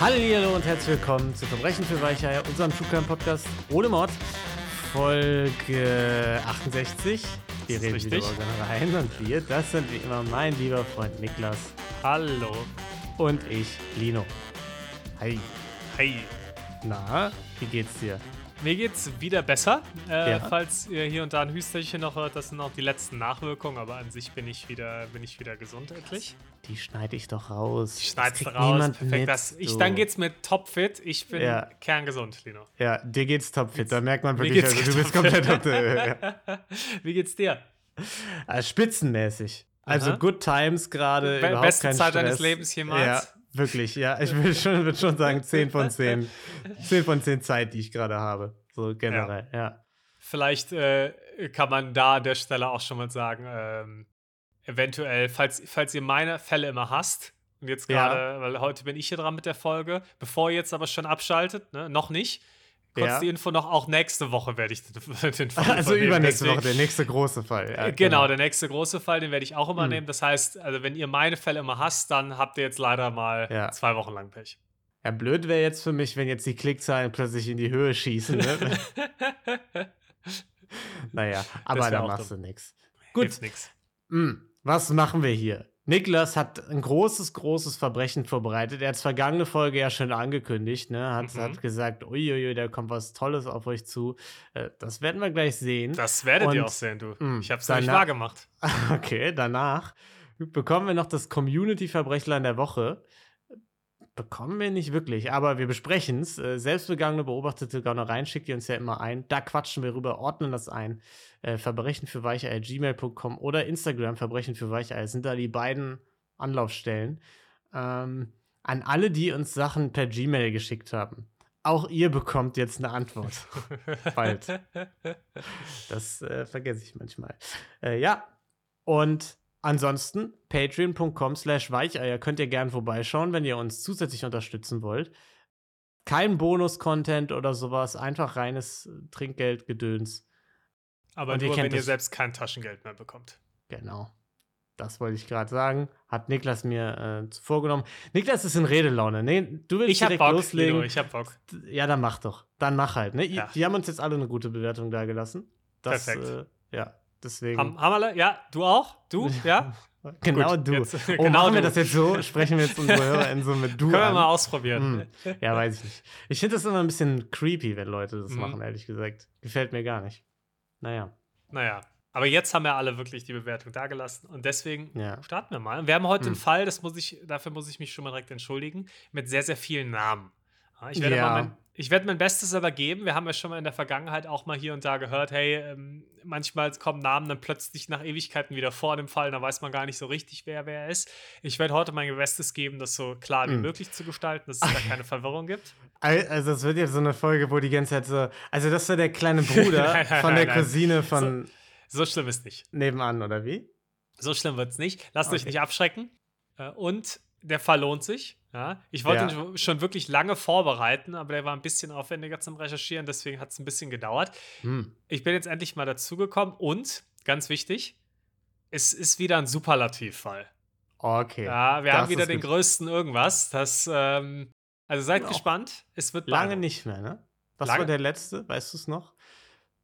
Hallo und herzlich willkommen zu Verbrechen für Weicheier, unserem True Crime Podcast ohne Mord, Folge 68. Wir reden richtig. wieder über rein und wir, das sind wie immer mein lieber Freund Niklas Hallo. und ich, Lino. Hi. Hey. Na, wie geht's dir? Mir geht's wieder besser. Äh, Ja. Falls ihr hier und da ein Hüsterchen noch hört, das sind auch die letzten Nachwirkungen, aber an sich bin ich wieder, bin ich wieder gesund endlich. Die schneide ich doch raus. Ich Das schneid's kriegt raus. Perfekt. mit, das, ich, du. dann geht's mir topfit. Ich bin Ja. kerngesund, Lino. Ja, dir geht's topfit. Da merkt man wirklich, also, du bist komplett auf der ja. Wie geht's dir? äh, Spitzenmäßig. Also Aha. Good Times gerade. Be beste Zeit Stress. deines Lebens jemals? Ja, wirklich. Ja, ich will schon, würde schon sagen 10 von 10. 10 von 10 Zeit, die ich gerade habe. So generell, ja. Vielleicht äh, kann man da an der Stelle auch schon mal sagen, ähm, eventuell, falls, falls ihr meine Fälle immer hasst, und jetzt Ja. gerade, weil heute bin ich hier dran mit der Folge, bevor ihr jetzt aber schon abschaltet, ne, noch nicht, kurz Ja. die Info noch, auch nächste Woche werde ich den, den Fall Also übernächste Woche, der nächste große Fall. Ja, Äh, genau, der nächste große Fall, den werde ich auch immer Hm. nehmen. Das heißt, also wenn ihr meine Fälle immer hasst, dann habt ihr jetzt leider mal Ja. zwei Wochen lang Pech. Ja, blöd wäre jetzt für mich, wenn jetzt die Klickzahlen plötzlich in die Höhe schießen. Ne? naja, aber da machst dumm. du nichts. Gut, nix. Mm, was machen wir hier? Niklas hat ein großes, großes Verbrechen vorbereitet. Er hat es vergangene Folge ja schon angekündigt, ne? Hat, Mhm. hat gesagt, uiuiui, da kommt was Tolles auf euch zu. Äh, das werden wir gleich sehen. Das werdet ihr Und, auch sehen, du. mh, ich habe es nämlich danach- wahr gemacht. Okay, danach bekommen wir noch das Community-Verbrechlein der Woche. Bekommen wir nicht wirklich, aber wir besprechen es. Äh, selbstbegangene, beobachtete Gaunereien schickt ihr uns ja immer ein. Da quatschen wir rüber, ordnen das ein. Äh, Verbrechen für Weicheier, gmail.com oder Instagram, Verbrechen für Weicheier sind da die beiden Anlaufstellen. Ähm, an alle, die uns Sachen per Gmail geschickt haben. Auch ihr bekommt jetzt eine Antwort. Bald. Das äh, vergesse ich manchmal. Äh, ja, und ansonsten patreon.com slash weicheier könnt ihr gern vorbeischauen, wenn ihr uns zusätzlich unterstützen wollt. Kein Bonus-Content oder sowas, einfach reines Trinkgeldgedöns. Aber Und ihr nur, wenn ihr selbst kein Taschengeld mehr bekommt. Genau. Das wollte ich gerade sagen. Hat Niklas mir äh, vorgenommen. Niklas ist in Redelaune. Nee, du willst Ich hab direkt Bock, loslegen. Lino, ich hab Bock. Ja, dann mach doch. Dann mach halt. Ne? Ja. Die haben uns jetzt alle eine gute Bewertung da gelassen. Das, Perfekt. Äh, ja, deswegen. Ham Hammerle, ja, du auch? Du, ja? Genau Gut, du. jetzt- oh, genau machen wir du. das jetzt so? Sprechen wir jetzt unsere HörerInnen so mit du Können wir an? mal ausprobieren. Hm. Ja, weiß ich nicht. Ich finde das immer ein bisschen creepy, wenn Leute das Mhm. machen, ehrlich gesagt. Gefällt mir gar nicht. Naja. Naja, aber jetzt haben wir alle wirklich die Bewertung dagelassen und deswegen Ja. starten wir mal. Wir haben heute Hm. einen Fall, das muss ich, dafür muss ich mich schon mal direkt entschuldigen, mit sehr, sehr vielen Namen. Ich werde, Ja. mal mein, ich werde mein Bestes aber geben. Wir haben ja schon mal in der Vergangenheit auch mal hier und da gehört, hey, ähm, manchmal kommen Namen dann plötzlich nach Ewigkeiten wieder vor dem Fall, da weiß man gar nicht so richtig, wer wer ist. Ich werde heute mein Bestes geben, das so klar wie Hm. möglich zu gestalten, dass es da keine Verwirrung gibt. Al- Also, es wird jetzt so eine Folge, wo die ganze Zeit so. Also, das war der kleine Bruder Nein, nein, von der nein. Cousine von So schlimm ist nicht. nebenan, oder wie? So schlimm wird es nicht. Lasst euch Okay. nicht abschrecken. Äh, Und der Fall lohnt sich. Ja, ich wollte Ja. ihn schon- wirklich lange vorbereiten, aber der war ein bisschen aufwendiger zum Recherchieren, deswegen hat es ein bisschen gedauert. Hm. Ich bin jetzt endlich mal dazugekommen und, ganz wichtig, es ist wieder ein Superlativfall. Okay. Ja, wir das haben wieder den gut. größten irgendwas. Das, ähm, also seid Auch gespannt. Es wird Lange beeindruckend. nicht mehr, ne? Was Lange- war der letzte? Weißt du es noch?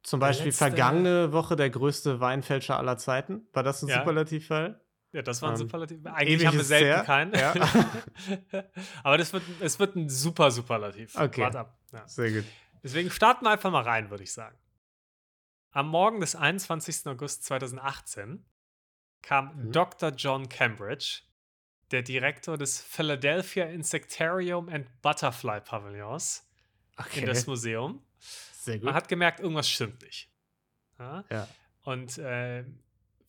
Zum Beispiel letzte- vergangene Woche der größte Weinfälscher aller Zeiten. War das ein Ja. Superlativfall? Ja, das war ein Ähm, Superlativ. Eigentlich haben wir selten her. keinen. Ja. aber das wird, es wird ein super Superlativ. Okay. Wart ab. Ja. Sehr gut. Deswegen starten wir einfach mal rein, würde ich sagen. Am Morgen des 21. August 2018 kam Mhm. Dr. John Cambridge, der Direktor des Philadelphia Insectarium and Butterfly Pavillons, Okay. in das Museum. Sehr gut. Man hat gemerkt, irgendwas stimmt nicht. Ja? ja. Und äh,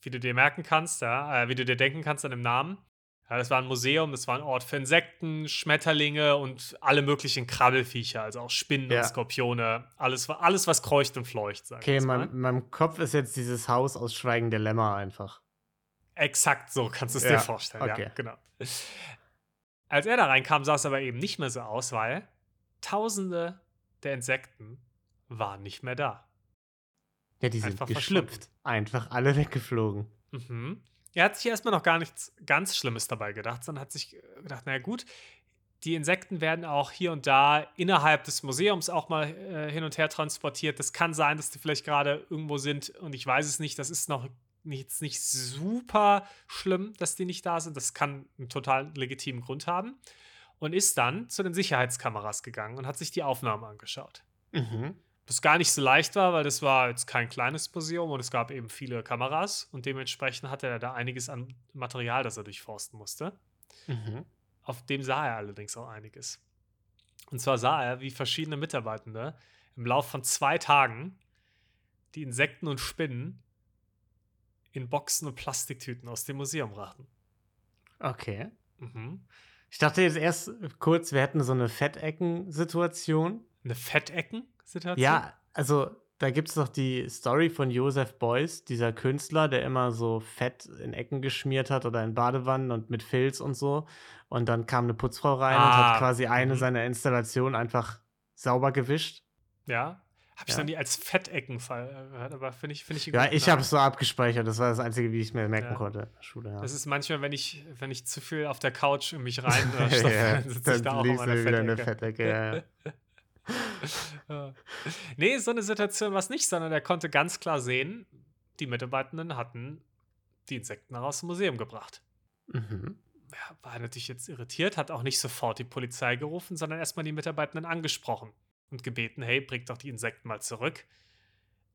wie du dir merken kannst, ja, äh, wie du dir denken kannst an dem Namen, ja, das war ein Museum, das war ein Ort für Insekten, Schmetterlinge und alle möglichen Krabbelfiecher, also auch Spinnen Ja. und Skorpione, alles, alles was kreucht und fleucht, Okay, in mal. meinem, in meinem Kopf ist jetzt dieses Haus aus Schweigen der Lämmer einfach. Exakt so kannst du es Ja, dir vorstellen, okay. ja, genau. Als er da reinkam, sah es aber eben nicht mehr so aus, weil tausende der Insekten waren nicht mehr da. Ja, die sind Einfach geschlüpft. Einfach alle weggeflogen. Mhm. Er hat sich erstmal noch gar nichts ganz Schlimmes dabei gedacht, sondern hat sich gedacht, naja gut, die Insekten werden auch hier und da innerhalb des Museums auch mal äh, hin und her transportiert. Das kann sein, dass die vielleicht gerade irgendwo sind und ich weiß es nicht. Das ist noch nicht, nicht super schlimm, dass die nicht da sind. Das kann einen total legitimen Grund haben. Und ist dann zu den Sicherheitskameras gegangen und hat sich die Aufnahmen angeschaut. Mhm. Das gar nicht so leicht war, weil das war jetzt kein kleines Museum und es gab eben viele Kameras und dementsprechend hatte er da einiges an Material, das er durchforsten musste. Mhm. Auf dem sah er allerdings auch einiges. Und zwar sah er, wie verschiedene Mitarbeitende im Laufe von zwei Tagen die Insekten und Spinnen in Boxen und Plastiktüten aus dem Museum brachten. Okay. Mhm. Ich dachte jetzt erst kurz, wir hätten so eine Fettecken-Situation. Eine Fettecken-Situation? Ja, also da gibt es doch die Story von Joseph Beuys, dieser Künstler, der immer so Fett in Ecken geschmiert hat oder in Badewannen und mit Filz und so. Und dann kam eine Putzfrau rein und Ah, hat quasi eine mhm. seiner Installationen einfach sauber gewischt. Ja. Habe ich Ja. noch nie als Fettecken ver- gehört, aber finde ich, finde ich Ja, ich habe es so abgespeichert. Das war das Einzige, wie ich es mir merken Ja. konnte in der Schule. Ja. Das ist manchmal, wenn ich, wenn ich zu viel auf der Couch in mich rein äh, dann sitze ich da auch in meiner wieder eine Fettecke. Fettecke. Ja. nee, so eine Situation war es nicht, sondern er konnte ganz klar sehen, die Mitarbeitenden hatten die Insekten aus dem Museum gebracht. Mhm. Ja, war natürlich jetzt irritiert, hat auch nicht sofort die Polizei gerufen, sondern erstmal die Mitarbeitenden angesprochen und gebeten, hey, bringt doch die Insekten mal zurück.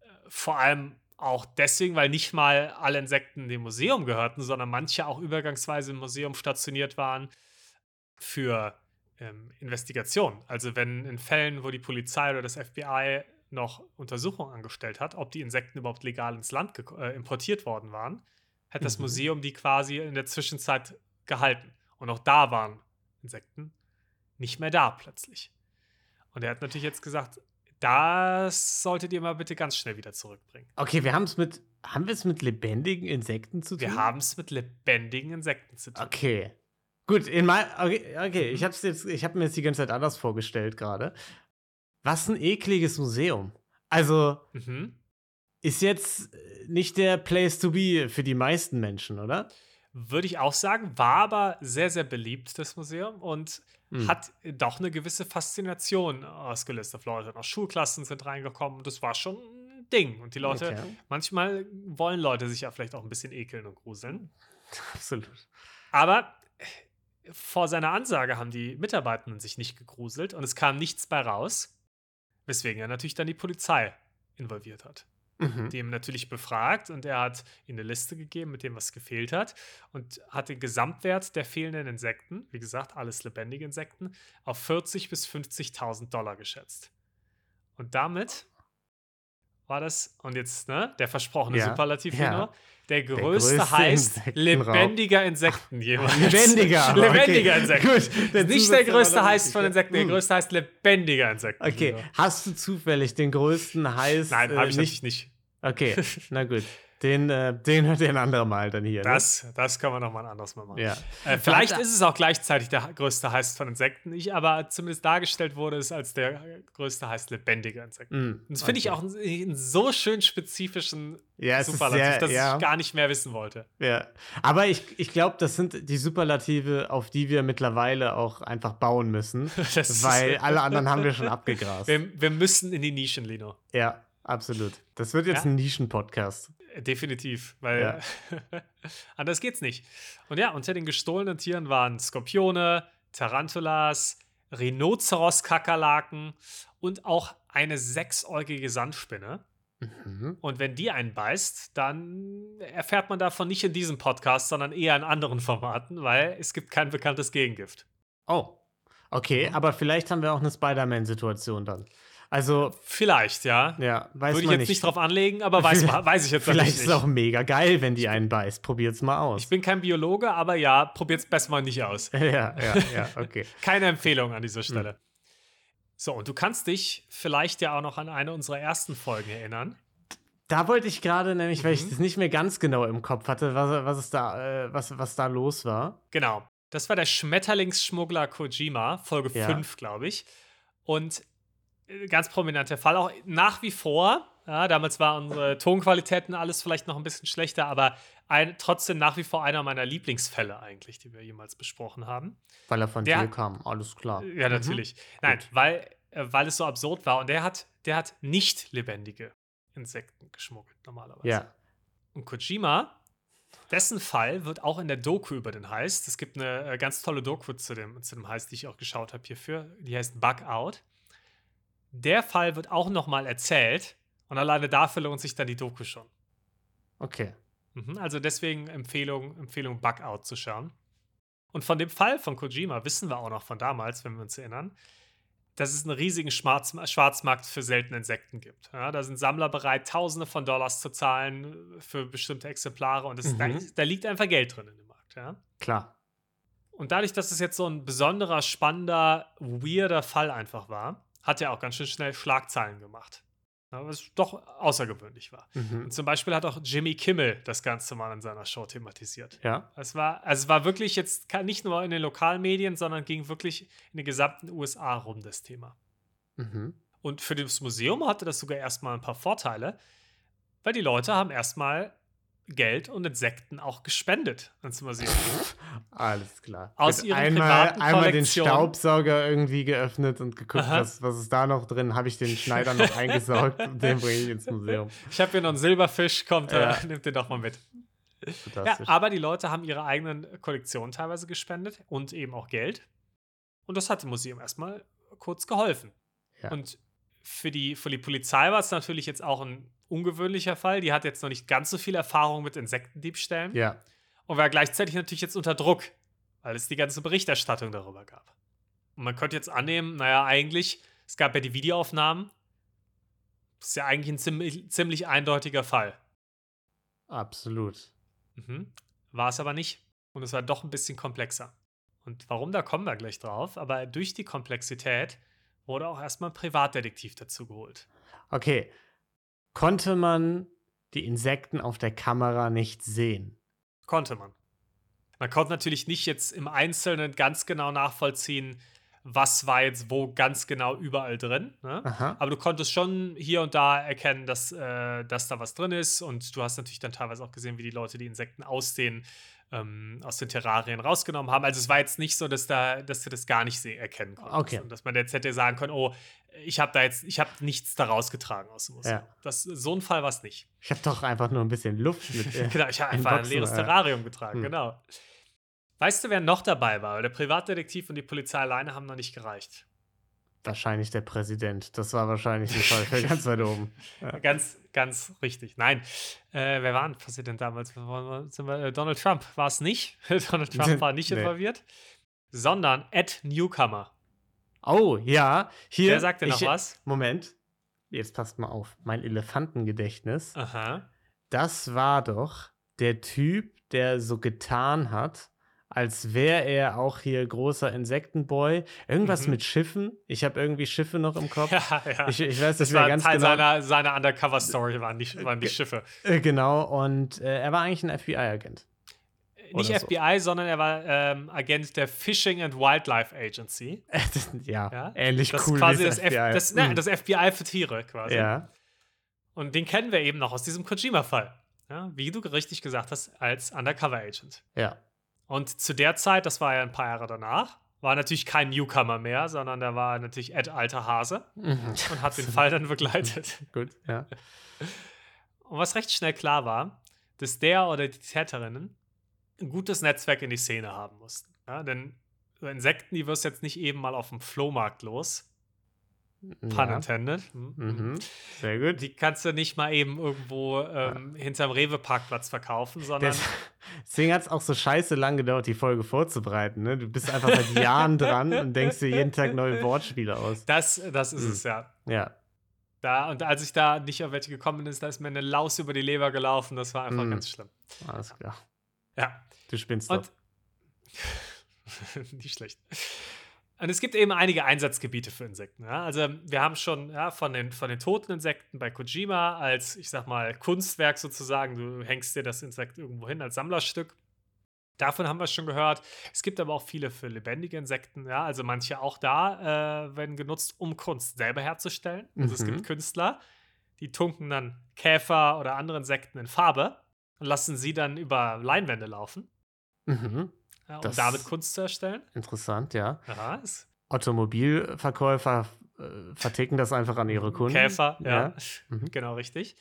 Äh, Vor allem auch deswegen, weil nicht mal alle Insekten dem Museum gehörten, sondern manche auch übergangsweise im Museum stationiert waren für ähm, Investigation. Also wenn in Fällen, wo die Polizei oder das FBI noch Untersuchungen angestellt hat, ob die Insekten überhaupt legal ins Land äh, importiert worden waren, hat das Mhm. Museum die quasi in der Zwischenzeit gehalten. Und auch da waren Insekten nicht mehr da plötzlich. Und er hat natürlich jetzt gesagt, das solltet ihr mal bitte ganz schnell wieder zurückbringen. Okay, wir haben es mit. Haben wir es mit lebendigen Insekten zu tun? Wir haben es mit lebendigen Insekten zu tun. Okay. Gut, in mein, okay, okay Mhm. ich habe jetzt, ich habe mir jetzt die ganze Zeit anders vorgestellt gerade. Was ein ekliges Museum. Also Mhm. ist jetzt nicht der Place to be für die meisten Menschen, oder? Würde ich auch sagen, war aber sehr, sehr beliebt, das Museum, und Hm. hat doch eine gewisse Faszination ausgelöst auf Leute. Auch Schulklassen sind reingekommen und das war schon ein Ding. Und die Leute, Okay. manchmal wollen Leute sich ja vielleicht auch ein bisschen ekeln und gruseln. Absolut. Aber vor seiner Ansage haben die Mitarbeitenden sich nicht gegruselt und es kam nichts bei raus, weswegen er natürlich dann die Polizei involviert hat. Mhm. Die ihm natürlich befragt und er hat ihnen eine Liste gegeben mit dem, was gefehlt hat und hat den Gesamtwert der fehlenden Insekten, wie gesagt, alles lebendige Insekten, auf 40.000 bis 50.000 Dollar geschätzt. Und damit war das, und jetzt, ne, der versprochene Ja, Superlativ ja. Hino, der größte, größte heißt Insektenraub. lebendiger Insekten jemals. Lebendiger. lebendiger okay. Insekten. Gut, Nicht der größte heißt von. Insekten, der Hm. größte heißt lebendiger Insekten. Okay, hast du zufällig den größten heißt Nein, äh, habe ich nicht? natürlich nicht. Okay, na gut. Den, äh, den hört ihr ein anderer Mal dann hier. Das, das können wir nochmal ein anderes Mal machen. ne? Ja. Äh, vielleicht ist es auch gleichzeitig der größte Heißt von Insekten. Ich aber zumindest dargestellt wurde es als der größte Heißt lebendiger Insekten. Mm, das finde ich okay. auch einen, einen so schön spezifischen Ja, Superlativ, sehr- dass ja. ich gar nicht mehr wissen wollte. Ja, aber ich, ich glaube, das sind die Superlative, auf die wir mittlerweile auch einfach bauen müssen, weil alle anderen haben wir schon abgegrast. Wir, wir müssen in die Nischen, Lino. Ja, absolut. Das wird jetzt Ja? ein Nischen-Podcast. Definitiv, weil Ja. anders geht's nicht. Und ja, unter den gestohlenen Tieren waren Skorpione, Tarantulas, Rhinoceros-Kakerlaken und auch eine sechsäugige Sandspinne. Mhm. Und wenn die einen beißt, dann erfährt man davon nicht in diesem Podcast, sondern eher in anderen Formaten, weil es gibt kein bekanntes Gegengift. Oh, okay, Mhm. aber vielleicht haben wir auch eine Spider-Man-Situation dann. Also, Vielleicht, ja. ja, weiß Würde ich jetzt nicht. nicht drauf anlegen, aber weiß, weiß ich jetzt Vielleicht natürlich ist es nicht. auch mega geil, wenn die einen beißt. Probiert's mal aus. Ich bin kein Biologe, aber ja, probiert's besser mal nicht aus. ja, ja, ja, okay. Keine Empfehlung an dieser Hm. Stelle. So, und du kannst dich vielleicht ja auch noch an eine unserer ersten Folgen erinnern. Da wollte ich gerade nämlich, weil ich Mhm. das nicht mehr ganz genau im Kopf hatte, was, was, da, äh, was, was da los war. Genau. Das war der Schmetterlingsschmuggler Kojima, Folge Ja. 5, glaube ich. Und ganz prominenter Fall, auch nach wie vor Ja, damals waren unsere Tonqualitäten alles vielleicht noch ein bisschen schlechter, aber ein, trotzdem nach wie vor einer meiner Lieblingsfälle eigentlich, die wir jemals besprochen haben. Weil er von Der- dir kam, alles klar. Ja, natürlich. Nein, Gut. weil, äh, weil es so absurd war. Und der hat, der hat nicht lebendige Insekten geschmuggelt, normalerweise. Ja. Und Kojima, dessen Fall wird auch in der Doku über den Heist. Es gibt eine äh, ganz tolle Doku zu dem, zu dem Heist, die ich auch geschaut habe hierfür. Die heißt Bug Out. Der Fall wird auch nochmal erzählt. Und alleine dafür lohnt sich dann die Doku schon. Okay. Mhm, also deswegen Empfehlung, Empfehlung Bug Out zu schauen. Und von dem Fall von Kojima wissen wir auch noch von damals, wenn wir uns erinnern, dass es einen riesigen Schwarz Schwarzmarkt für seltene Insekten gibt. Ja, da sind Sammler bereit, Tausende von Dollars zu zahlen für bestimmte Exemplare und das, da, Mhm. ist- da liegt einfach Geld drin in dem Markt. Ja? Klar. Und dadurch, dass es jetzt so ein besonderer, spannender, weirder Fall einfach war, hat er auch ganz schön schnell Schlagzeilen gemacht. Ja, was doch außergewöhnlich war. Mhm. Und zum Beispiel hat auch Jimmy Kimmel das Ganze mal in seiner Show thematisiert. Ja. Es war, also es war wirklich jetzt nicht nur in den Lokalmedien, sondern ging wirklich in den gesamten USA rum, das Thema. Mhm. Und für das Museum hatte das sogar erstmal ein paar Vorteile, weil die Leute haben erstmal Geld und Insekten auch gespendet ans Museum. Alles klar. Aus Gut, ihren einmal, privaten einmal den. Staubsauger irgendwie geöffnet und geguckt, Aha. was, was ist da noch drin. Habe ich den Schneider noch eingesaugt und den bringe ich ins Museum. Ich habe hier noch einen Silberfisch, kommt, Ja. äh, nimmt den doch mal mit. Ja, aber die Leute haben ihre eigenen Kollektionen teilweise gespendet und eben auch Geld. Und das hat dem Museum erstmal kurz geholfen. Ja. Und für die, für die Polizei war es natürlich jetzt auch ein ungewöhnlicher Fall. Die hat jetzt noch nicht ganz so viel Erfahrung mit Insektendiebstählen ja. und war gleichzeitig natürlich jetzt unter Druck, weil es die ganze Berichterstattung darüber gab. Und man könnte jetzt annehmen, naja, eigentlich, es gab ja die Videoaufnahmen. Das ist ja eigentlich ein ziemlich, ziemlich eindeutiger Fall. Absolut. Mhm. War es aber nicht. Und es war doch ein bisschen komplexer. Und warum, da kommen wir gleich drauf. Aber durch die Komplexität wurde auch erstmal ein Privatdetektiv dazu geholt. Okay. Konnte man die Insekten auf der Kamera nicht sehen? Konnte man. Man konnte natürlich nicht jetzt im Einzelnen ganz genau nachvollziehen, was war jetzt wo ganz genau überall drin. Ne? Aber du konntest schon hier und da erkennen, dass, äh, dass da was drin ist. Und du hast natürlich dann teilweise auch gesehen, wie die Leute die Insekten aus den, ähm, aus den Terrarien rausgenommen haben. Also es war jetzt nicht so, dass, da, dass du das gar nicht erkennen konntest. Okay. Und dass man jetzt hätte sagen können, oh, ich habe da jetzt, ich habe nichts da rausgetragen aus dem Museum. Ja. Das, so ein Fall war es nicht. Ich habe doch einfach nur ein bisschen Luft mit. Äh, Genau, ich habe in einfach ein Boxen, leeres ja. Terrarium getragen, Hm. genau. Weißt du, wer noch dabei war? Der Privatdetektiv und die Polizei alleine haben noch nicht gereicht. Wahrscheinlich der Präsident. Das war wahrscheinlich ein Fall ganz weit oben. Ja. Ganz, ganz richtig. Nein, äh, wer war denn Präsident damals? Äh, Donald Trump war es nicht. Donald Trump war nicht Nee. involviert, sondern Ed Newcomer. Oh, ja. Hier. Wer sagt denn noch ich, was? Moment. Jetzt passt mal auf. Mein Elefantengedächtnis. Aha. Das war doch der Typ, der so getan hat, als wäre er auch hier großer Insektenboy. Irgendwas Mhm. mit Schiffen. Ich habe irgendwie Schiffe noch im Kopf. Ja, ja. Ich, ich weiß das das war ganz Teil genau. seiner, seiner Undercover-Story, waren die, waren die Schiffe. Äh, genau, und äh, er war eigentlich ein FBI-Agent. Nicht so. FBI, sondern er war ähm, Agent der Fishing and Wildlife Agency. ja, Ja? ähnlich Das cool ist quasi wie das, das F FBI. das, nein, Mm. das FBI für Tiere quasi. ja, Und den kennen wir eben noch aus diesem Kojima-Fall. Ja, wie du richtig gesagt hast, als Undercover-Agent. ja. Und zu der Zeit, das war ja ein paar Jahre danach, war natürlich kein Newcomer mehr, sondern da war natürlich Ed alter Hase Mhm. und hat den Fall dann begleitet. Gut, ja. Und was recht schnell klar war, dass der oder die Täterinnen ein gutes Netzwerk in die Szene haben mussten. Ja, denn so Insekten, die wirst du jetzt nicht eben mal auf dem Flohmarkt los. Pun ja. intended. Hm, hm. Mhm. Sehr gut. Die kannst du nicht mal eben irgendwo ähm, hinterm Rewe-Parkplatz verkaufen, sondern Des- Deswegen hat es auch so scheiße lang gedauert, die Folge vorzubereiten. Ne? Du bist einfach seit Jahren dran und denkst dir jeden Tag neue Wortspiele aus. das, das ist Mhm. es ja. Ja, Da, und als ich da nicht auf welche gekommen bin, da ist mir eine Laus über die Leber gelaufen. Das war einfach Mhm. ganz schlimm. alles klar. Ja. Du spinnst Und nicht schlecht. Und es gibt eben einige Einsatzgebiete für Insekten. Ja? Also wir haben schon ja, von, den, von den toten Insekten bei Kojima als, ich sag mal, Kunstwerk sozusagen. Du hängst dir das Insekt irgendwo hin als Sammlerstück. Davon haben wir schon gehört. Es gibt aber auch viele für lebendige Insekten. Ja? Also manche auch da äh, werden genutzt, um Kunst selber herzustellen. Also es Mhm. gibt Künstler, die tunken dann Käfer oder andere Insekten in Farbe und lassen sie dann über Leinwände laufen, Mhm. ja, um Das- damit Kunst zu erstellen. Interessant, ja. Aha, Automobilverkäufer äh, verticken das einfach an ihre Kunden. Käfer, ja, Mhm. genau richtig.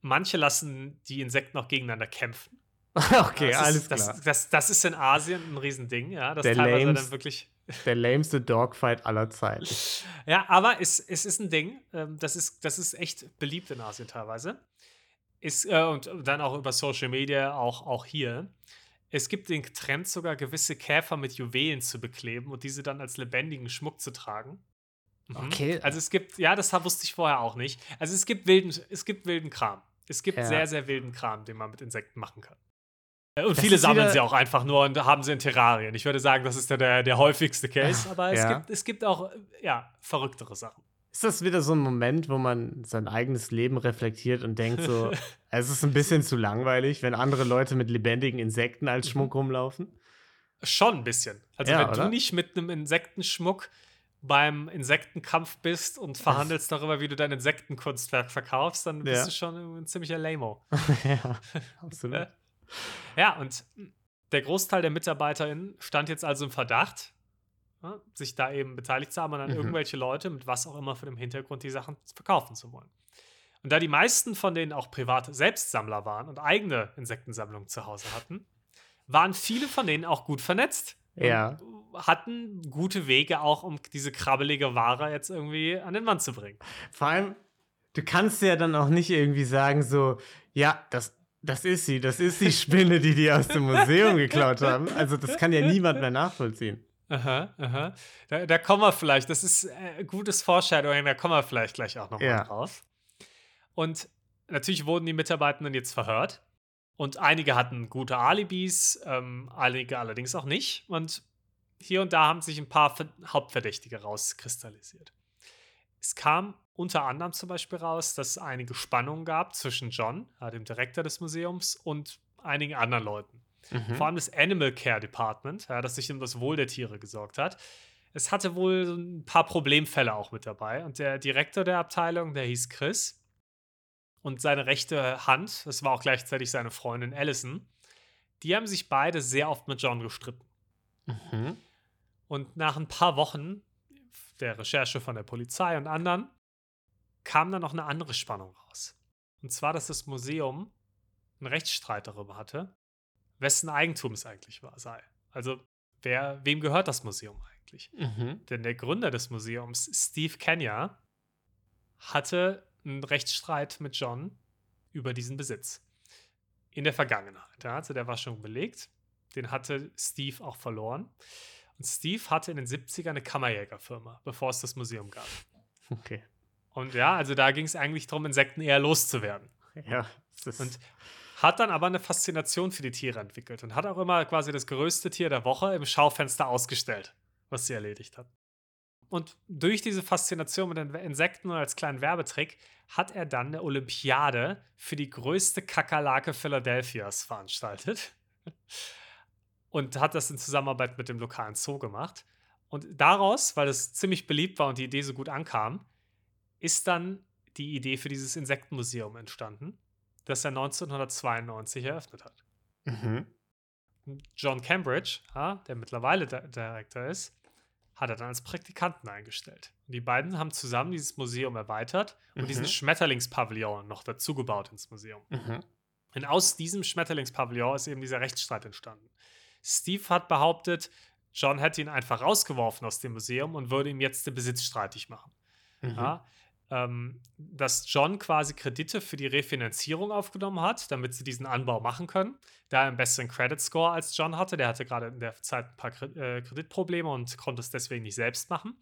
Manche lassen die Insekten auch gegeneinander kämpfen. okay, das alles ist, klar. Das, das, das ist in Asien ein Riesending, ja. Das Der teilweise lames- dann wirklich. Der lameste Dogfight aller Zeiten. Ja, aber es, es ist ein Ding. Ähm, das, ist, das ist echt beliebt in Asien teilweise. Ist, äh, und dann auch über Social Media, auch, auch hier. Es gibt den Trend, sogar gewisse Käfer mit Juwelen zu bekleben und diese dann als lebendigen Schmuck zu tragen. Mhm. Okay. Also es gibt, ja, das wusste ich vorher auch nicht. Also es gibt wilden, es gibt wilden Kram. Es gibt Ja. sehr, sehr wilden Kram, den man mit Insekten machen kann. Äh, Und Das viele sammeln sie auch einfach nur und haben sie in Terrarien. Ich würde sagen, das ist der, der, der häufigste Case, aber es, Ja. gibt, es gibt auch äh, ja, verrücktere Sachen. Ist das wieder so ein Moment, wo man sein eigenes Leben reflektiert und denkt so, es ist ein bisschen zu langweilig, wenn andere Leute mit lebendigen Insekten Mhm. als Schmuck rumlaufen? Schon ein bisschen. Also Ja, wenn oder? du nicht mit einem Insektenschmuck beim Insektenkampf bist und verhandelst darüber, wie du dein Insektenkunstwerk verkaufst, dann bist Ja. du schon ein ziemlicher Lamo. ja, absolut. Ja, und der Großteil der MitarbeiterInnen stand jetzt also im Verdacht, ja, sich da eben beteiligt zu haben und an Mhm. irgendwelche Leute mit was auch immer für dem Hintergrund die Sachen verkaufen zu wollen. Und da die meisten von denen auch private Selbstsammler waren und eigene Insektensammlungen zu Hause hatten, waren viele von denen auch gut vernetzt. und Ja. Hatten gute Wege auch, um diese krabbelige Ware jetzt irgendwie an den Mann zu bringen. Vor allem, du kannst ja dann auch nicht irgendwie sagen, so, ja, das, das ist sie, das ist die Spinne, die die aus dem Museum geklaut haben. Also, das kann ja niemand mehr nachvollziehen. Aha, aha. Da, da kommen wir vielleicht, das ist äh, gutes Foreshadowing, da kommen wir vielleicht gleich auch noch Ja. mal drauf. Und natürlich wurden die Mitarbeitenden jetzt verhört. Und einige hatten gute Alibis, ähm, einige allerdings auch nicht. Und hier und da haben sich ein paar Ver Hauptverdächtige rauskristallisiert. Es kam unter anderem zum Beispiel raus, dass es einige Spannungen gab zwischen John, dem Direktor des Museums, und einigen anderen Leuten. Mhm. Vor allem das Animal Care Department, ja, das sich um das Wohl der Tiere gesorgt hat. Es hatte wohl ein paar Problemfälle auch mit dabei. Und der Direktor der Abteilung, der hieß Chris. Und seine rechte Hand, das war auch gleichzeitig seine Freundin Allison, die haben sich beide sehr oft mit John gestritten. Mhm. Und nach ein paar Wochen der Recherche von der Polizei und anderen kam dann noch eine andere Spannung raus. Und zwar, dass das Museum einen Rechtsstreit darüber hatte, wessen Eigentum es eigentlich war, sei. Also, wer, wem gehört das Museum eigentlich? Mhm. Denn der Gründer des Museums, Steve Kenya, hatte einen Rechtsstreit mit John über diesen Besitz. In der Vergangenheit. Ja, also der war schon belegt. Den hatte Steve auch verloren. Und Steve hatte in den 70ern eine Kammerjägerfirma, bevor es das Museum gab. Okay. Und ja, also da ging es eigentlich darum, Insekten eher loszuwerden. Ja. Das ist, Und hat dann aber eine Faszination für die Tiere entwickelt und hat auch immer quasi das größte Tier der Woche im Schaufenster ausgestellt, was sie erledigt hat. Und durch diese Faszination mit den Insekten und als kleinen Werbetrick hat er dann eine Olympiade für die größte Kakerlake Philadelphias veranstaltet. Und hat das in Zusammenarbeit mit dem lokalen Zoo gemacht. Und daraus, weil es ziemlich beliebt war und die Idee so gut ankam, ist dann die Idee für dieses Insektenmuseum entstanden, das er 1992 eröffnet hat. mhm. John Cambridge, der mittlerweile Di- Director ist, hat er dann als Praktikanten eingestellt. Und die beiden haben zusammen dieses Museum erweitert und Mhm. diesen Schmetterlingspavillon noch dazugebaut ins Museum. Mhm. Und aus diesem Schmetterlingspavillon ist eben dieser Rechtsstreit entstanden. Steve hat behauptet, John hätte ihn einfach rausgeworfen aus dem Museum und würde ihm jetzt den Besitz streitig machen. Mhm. Ja, ähm, dass John quasi Kredite für die Refinanzierung aufgenommen hat, damit sie diesen Anbau machen können. Da er einen besseren Credit Score als John hatte, der hatte gerade in der Zeit ein paar äh, Kreditprobleme und konnte es deswegen nicht selbst machen.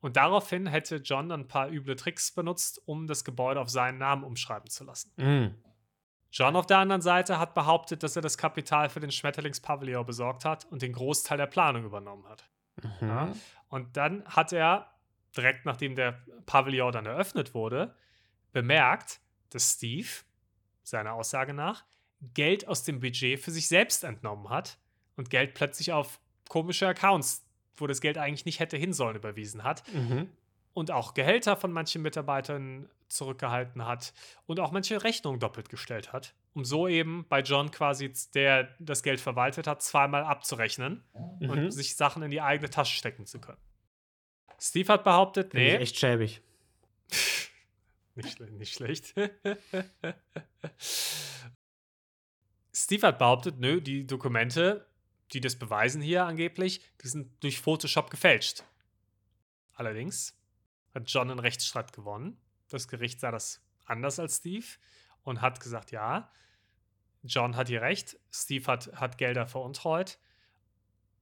Und daraufhin hätte John dann ein paar üble Tricks benutzt, um das Gebäude auf seinen Namen umschreiben zu lassen. Mhm. John auf der anderen Seite hat behauptet, dass er das Kapital für den Schmetterlingspavillon besorgt hat und den Großteil der Planung übernommen hat. Mhm. Ja. Und dann hat er, direkt nachdem der Pavillon dann eröffnet wurde, bemerkt, dass Steve, seiner Aussage nach, Geld aus dem Budget für sich selbst entnommen hat und Geld plötzlich auf komische Accounts, wo das Geld eigentlich nicht hätte hin sollen, überwiesen hat. Mhm. und auch Gehälter von manchen Mitarbeitern zurückgehalten hat und auch manche Rechnungen doppelt gestellt hat, um so eben bei John quasi, der das Geld verwaltet hat, zweimal abzurechnen Mhm. und sich Sachen in die eigene Tasche stecken zu können. Steve hat behauptet, ich nee, echt schäbig. nicht, nicht schlecht. Steve hat behauptet, nö, die Dokumente, die das beweisen hier angeblich, die sind durch Photoshop gefälscht. Allerdings hat John einen Rechtsstreit gewonnen. Das Gericht sah das anders als Steve und hat gesagt, ja, John hat hier recht, Steve hat, hat Gelder veruntreut.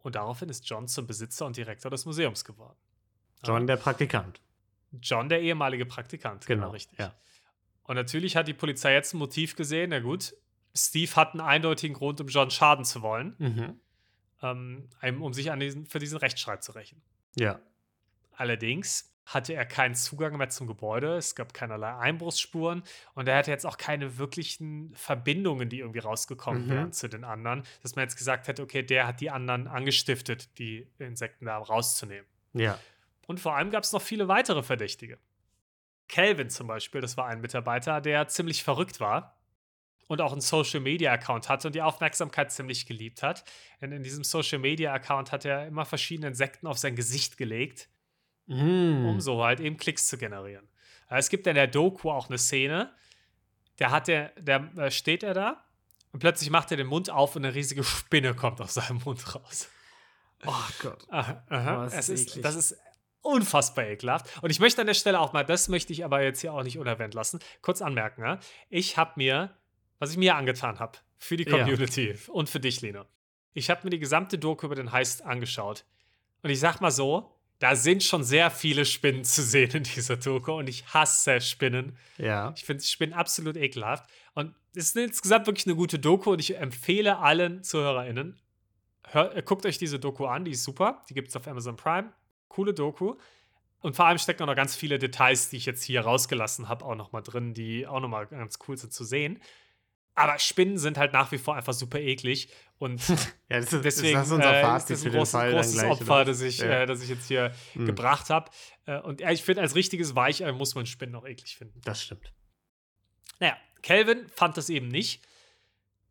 Und daraufhin ist John zum Besitzer und Direktor des Museums geworden. John, der Praktikant. John, der ehemalige Praktikant. Genau, richtig. ja. Und natürlich hat die Polizei jetzt ein Motiv gesehen. Na gut, Steve hat einen eindeutigen Grund, um John schaden zu wollen, Mhm. ähm, um sich an diesen, für diesen Rechtsstreit zu rächen. Ja. Allerdings hatte er keinen Zugang mehr zum Gebäude, es gab keinerlei Einbruchsspuren und er hatte jetzt auch keine wirklichen Verbindungen, die irgendwie rausgekommen Mhm. wären zu den anderen, dass man jetzt gesagt hätte, okay, der hat die anderen angestiftet, die Insekten da rauszunehmen. Ja. Und vor allem gab es noch viele weitere Verdächtige. Calvin zum Beispiel, das war ein Mitarbeiter, der ziemlich verrückt war und auch einen Social-Media-Account hatte und die Aufmerksamkeit ziemlich geliebt hat. Denn in diesem Social-Media-Account hat er immer verschiedene Insekten auf sein Gesicht gelegt, Mhm. um so halt eben Klicks zu generieren. Äh, Es gibt in der Doku auch eine Szene, da hat er, der äh, steht er da und plötzlich macht er den Mund auf und eine riesige Spinne kommt aus seinem Mund raus. Oh Gott. Aha, aha. Das ist ist, das ist unfassbar ekelhaft. Und ich möchte an der Stelle auch mal, das möchte ich aber jetzt hier auch nicht unerwähnt lassen, kurz anmerken. Ja? Ich habe mir, was ich mir angetan habe, für die Ja. Community und für dich, Lena, ich habe mir die gesamte Doku über den Heist angeschaut. Und ich sag mal so, da sind schon sehr viele Spinnen zu sehen in dieser Doku und ich hasse Spinnen. Ja. Ich finde Spinnen absolut ekelhaft. Und es ist insgesamt wirklich eine gute Doku und ich empfehle allen ZuhörerInnen, hör, äh, guckt euch diese Doku an, die ist super. Die gibt es auf Amazon Prime. Coole Doku. Und vor allem stecken auch noch ganz viele Details, die ich jetzt hier rausgelassen habe, auch noch mal drin, die auch noch mal ganz cool sind zu sehen. Aber Spinnen sind halt nach wie vor einfach super eklig. Und Ja, das ist, deswegen ist das unser äh, ist das ein den großes, gleich, Opfer, oder? das ich, Ja. äh, das ich jetzt hier Hm. gebracht habe. Äh, und ich finde, als richtiges Weichei muss man Spinnen auch eklig finden. Das stimmt. Naja, Calvin fand das eben nicht,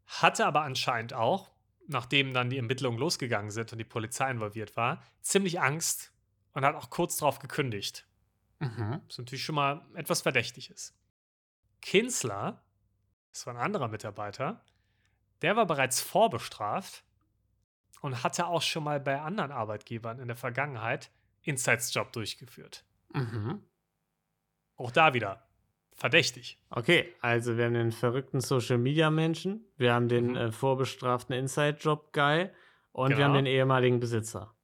hatte aber anscheinend auch, nachdem dann die Ermittlungen losgegangen sind und die Polizei involviert war, ziemlich Angst und hat auch kurz darauf gekündigt. Mhm. Was natürlich schon mal etwas verdächtig ist. Kinsler, das war ein anderer Mitarbeiter, der war bereits vorbestraft und hatte auch schon mal bei anderen Arbeitgebern in der Vergangenheit Insights-Job durchgeführt. Mhm. Auch da wieder verdächtig. Okay, also wir haben den verrückten Social-Media-Menschen, wir haben den Mhm. äh, vorbestraften Inside-Job-Guy und wir haben Genau. den ehemaligen Besitzer.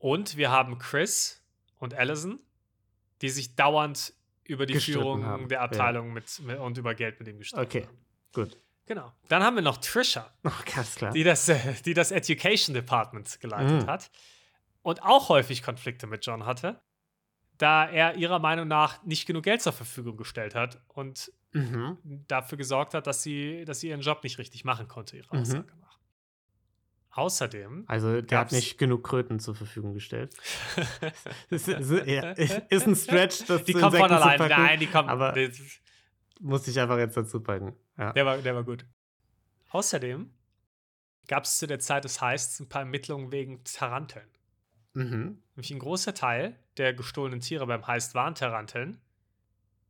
Und wir haben Chris und Allison, die sich dauernd über die Gestritten Führung haben, der ja. Abteilung mit, mit, und über Geld mit ihm gestritten Okay, haben. gut. Genau. Dann haben wir noch Trisha, Oh, ganz klar. die das, die das Education Department geleitet Mhm. hat und auch häufig Konflikte mit John hatte, da er ihrer Meinung nach nicht genug Geld zur Verfügung gestellt hat und Mhm. dafür gesorgt hat, dass sie, dass sie ihren Job nicht richtig machen konnte, ihrer Mhm. Aussage nach. Außerdem Also der hat nicht genug Kröten zur Verfügung gestellt. Das ist, ist, ein Stretch, das die kommt von Insekten zu allein. packen, Nein, die kommt. aber- die- Muss ich einfach jetzt dazu packen. Ja. Der war, der war gut. Außerdem gab es zu der Zeit des Heists ein paar Ermittlungen wegen Taranteln. Mhm. Nämlich ein großer Teil der gestohlenen Tiere beim Heist waren Taranteln.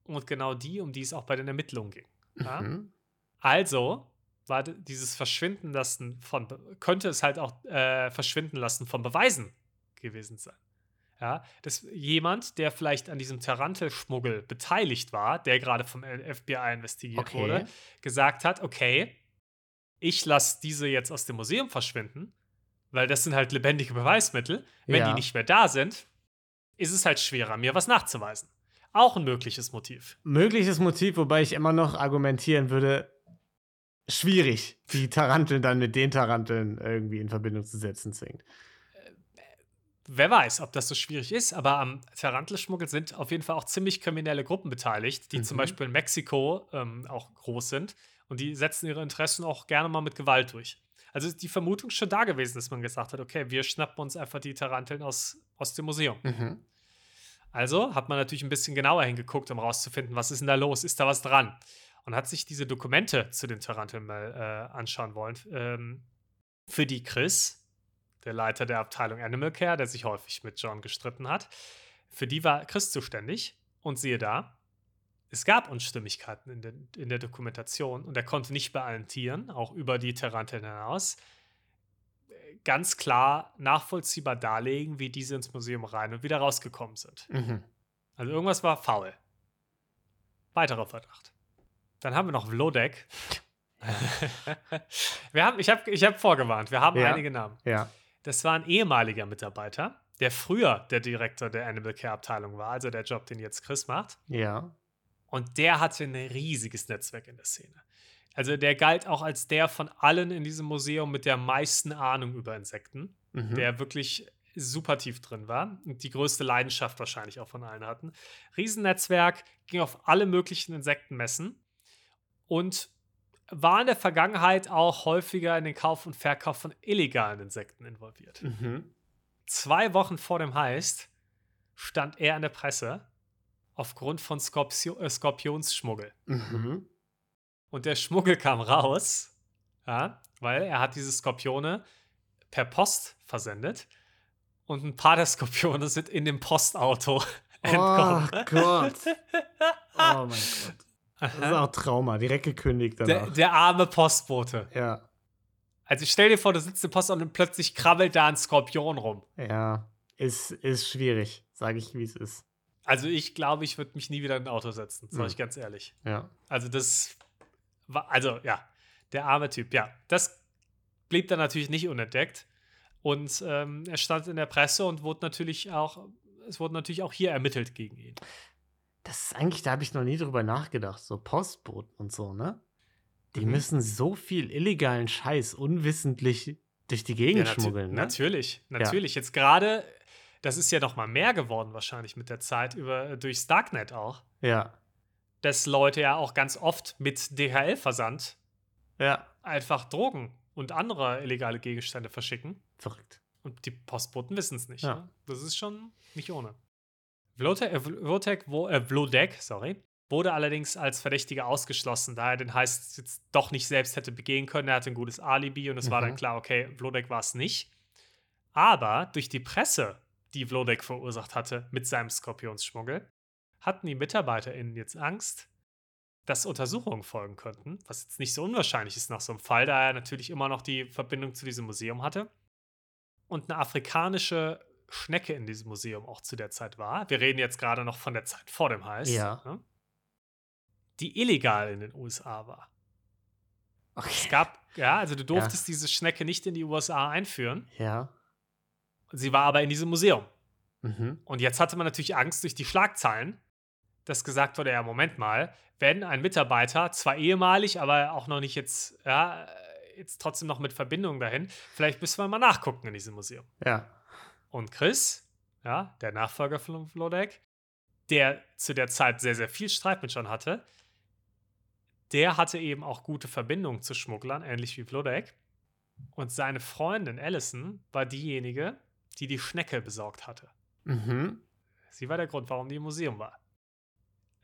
Und genau die, um die es auch bei den Ermittlungen ging. Ja? Mhm. Also war dieses Verschwinden lassen von, könnte es halt auch äh, verschwinden lassen von Beweisen gewesen sein. Ja, dass jemand, der vielleicht an diesem Tarantelschmuggel beteiligt war, der gerade vom FBI investigiert Okay. wurde, gesagt hat, okay, ich lasse diese jetzt aus dem Museum verschwinden, weil das sind halt lebendige Beweismittel. Wenn Ja. die nicht mehr da sind, ist es halt schwerer, mir was nachzuweisen. Auch ein mögliches Motiv. Mögliches Motiv, wobei ich immer noch argumentieren würde, schwierig, die Taranteln dann mit den Taranteln irgendwie in Verbindung zu setzen zwingend. Wer weiß, ob das so schwierig ist, aber am Tarantelschmuggel sind auf jeden Fall auch ziemlich kriminelle Gruppen beteiligt, die zum Mhm. Beispiel in Mexiko ähm, auch groß sind und die setzen ihre Interessen auch gerne mal mit Gewalt durch. Also ist die Vermutung schon da gewesen, dass man gesagt hat, okay, wir schnappen uns einfach die Taranteln aus, aus dem Museum. Mhm. Also hat man natürlich ein bisschen genauer hingeguckt, um rauszufinden, was ist denn da los, ist da was dran? Und hat sich diese Dokumente zu den Taranteln mal äh, anschauen wollen, ähm, für die Chris, der Leiter der Abteilung Animal Care, der sich häufig mit John gestritten hat, für die war Chris zuständig. Und siehe da, es gab Unstimmigkeiten in, den, in der Dokumentation und er konnte nicht bei allen Tieren, auch über die Taranteln hinaus, ganz klar nachvollziehbar darlegen, wie diese ins Museum rein und wieder rausgekommen sind. Mhm. Also irgendwas war faul. Weiterer Verdacht. Dann haben wir noch Vlodek. wir haben, ich habe ich hab vorgewarnt, wir haben Ja. einige Namen. Ja. Das war ein ehemaliger Mitarbeiter, der früher der Direktor der Animal Care Abteilung war, also der Job, den jetzt Chris macht. Ja. Und der hatte ein riesiges Netzwerk in der Szene. Also der galt auch als der von allen in diesem Museum mit der meisten Ahnung über Insekten, Mhm. der wirklich super tief drin war und die größte Leidenschaft wahrscheinlich auch von allen hatten. Riesennetzwerk, ging auf alle möglichen Insektenmessen und war in der Vergangenheit auch häufiger in den Kauf und Verkauf von illegalen Insekten involviert. Mhm. Zwei Wochen vor dem Heist stand er in der Presse aufgrund von Skorpio äh, Skorpionsschmuggel. Mhm. Und der Schmuggel kam raus, ja, weil er hat diese Skorpione per Post versendet. Und ein paar der Skorpione sind in dem Postauto entkommen. Oh Gott. Oh mein Gott. Das ist auch Trauma. Direkt gekündigt Der, danach. der arme Postbote. ja. Also stell dir vor, du sitzt im Postauto und plötzlich krabbelt da ein Skorpion rum. Ja. Ist, ist schwierig. Sage ich, wie es ist. Also ich glaube, ich würde mich nie wieder in ein Auto setzen, sage Hm. ich ganz ehrlich. Ja. Also das war, also ja, der arme Typ, ja. Das blieb dann natürlich nicht unentdeckt. Und ähm, er stand in der Presse und wurde natürlich auch, es wurde natürlich auch hier ermittelt gegen ihn. Das ist eigentlich, da habe ich noch nie drüber nachgedacht. So Postboten und so, ne? Die Mhm. müssen so viel illegalen Scheiß unwissentlich durch die Gegend natu- schmuggeln, ne? Natürlich, natürlich. Jetzt gerade, das ist ja noch mal mehr geworden wahrscheinlich mit der Zeit, über, durchs Darknet auch, Ja. dass Leute ja auch ganz oft mit DHL-Versand Ja. einfach Drogen und andere illegale Gegenstände verschicken. Verrückt. Und die Postboten wissen es nicht. Ja. Ne? Das ist schon nicht ohne. Vlotek, äh, Vlotek, wo, äh, Vlodek, sorry, wurde allerdings als Verdächtiger ausgeschlossen, da er den Heist jetzt doch nicht selbst hätte begehen können. Er hatte ein gutes Alibi und es war dann Mhm. klar, okay, Vlodek war es nicht. Aber durch die Presse, die Vlodek verursacht hatte mit seinem Skorpionsschmuggel, hatten die MitarbeiterInnen jetzt Angst, dass Untersuchungen folgen könnten, was jetzt nicht so unwahrscheinlich ist nach so einem Fall, da er natürlich immer noch die Verbindung zu diesem Museum hatte und eine afrikanische Schnecke in diesem Museum auch zu der Zeit war. Wir reden jetzt gerade noch von der Zeit vor dem Heist. Ja. ne? Die illegal in den USA war. Es Okay. gab, ja, also du durftest diese Schnecke nicht in die USA einführen. Ja. Sie war aber in diesem Museum. Mhm. Und jetzt hatte man natürlich Angst durch die Schlagzeilen, dass gesagt wurde, ja, Moment mal, wenn ein Mitarbeiter, zwar ehemalig, aber auch noch nicht jetzt, ja, jetzt trotzdem noch mit Verbindung dahin, vielleicht müssen wir mal nachgucken in diesem Museum. Ja. Und Chris, ja, der Nachfolger von Vlodek, der zu der Zeit sehr, sehr viel Streit mit John hatte, der hatte eben auch gute Verbindungen zu Schmugglern, ähnlich wie Vlodek. Und seine Freundin Allison war diejenige, die die Schnecke besorgt hatte. Mhm. Sie war der Grund, warum die im Museum war.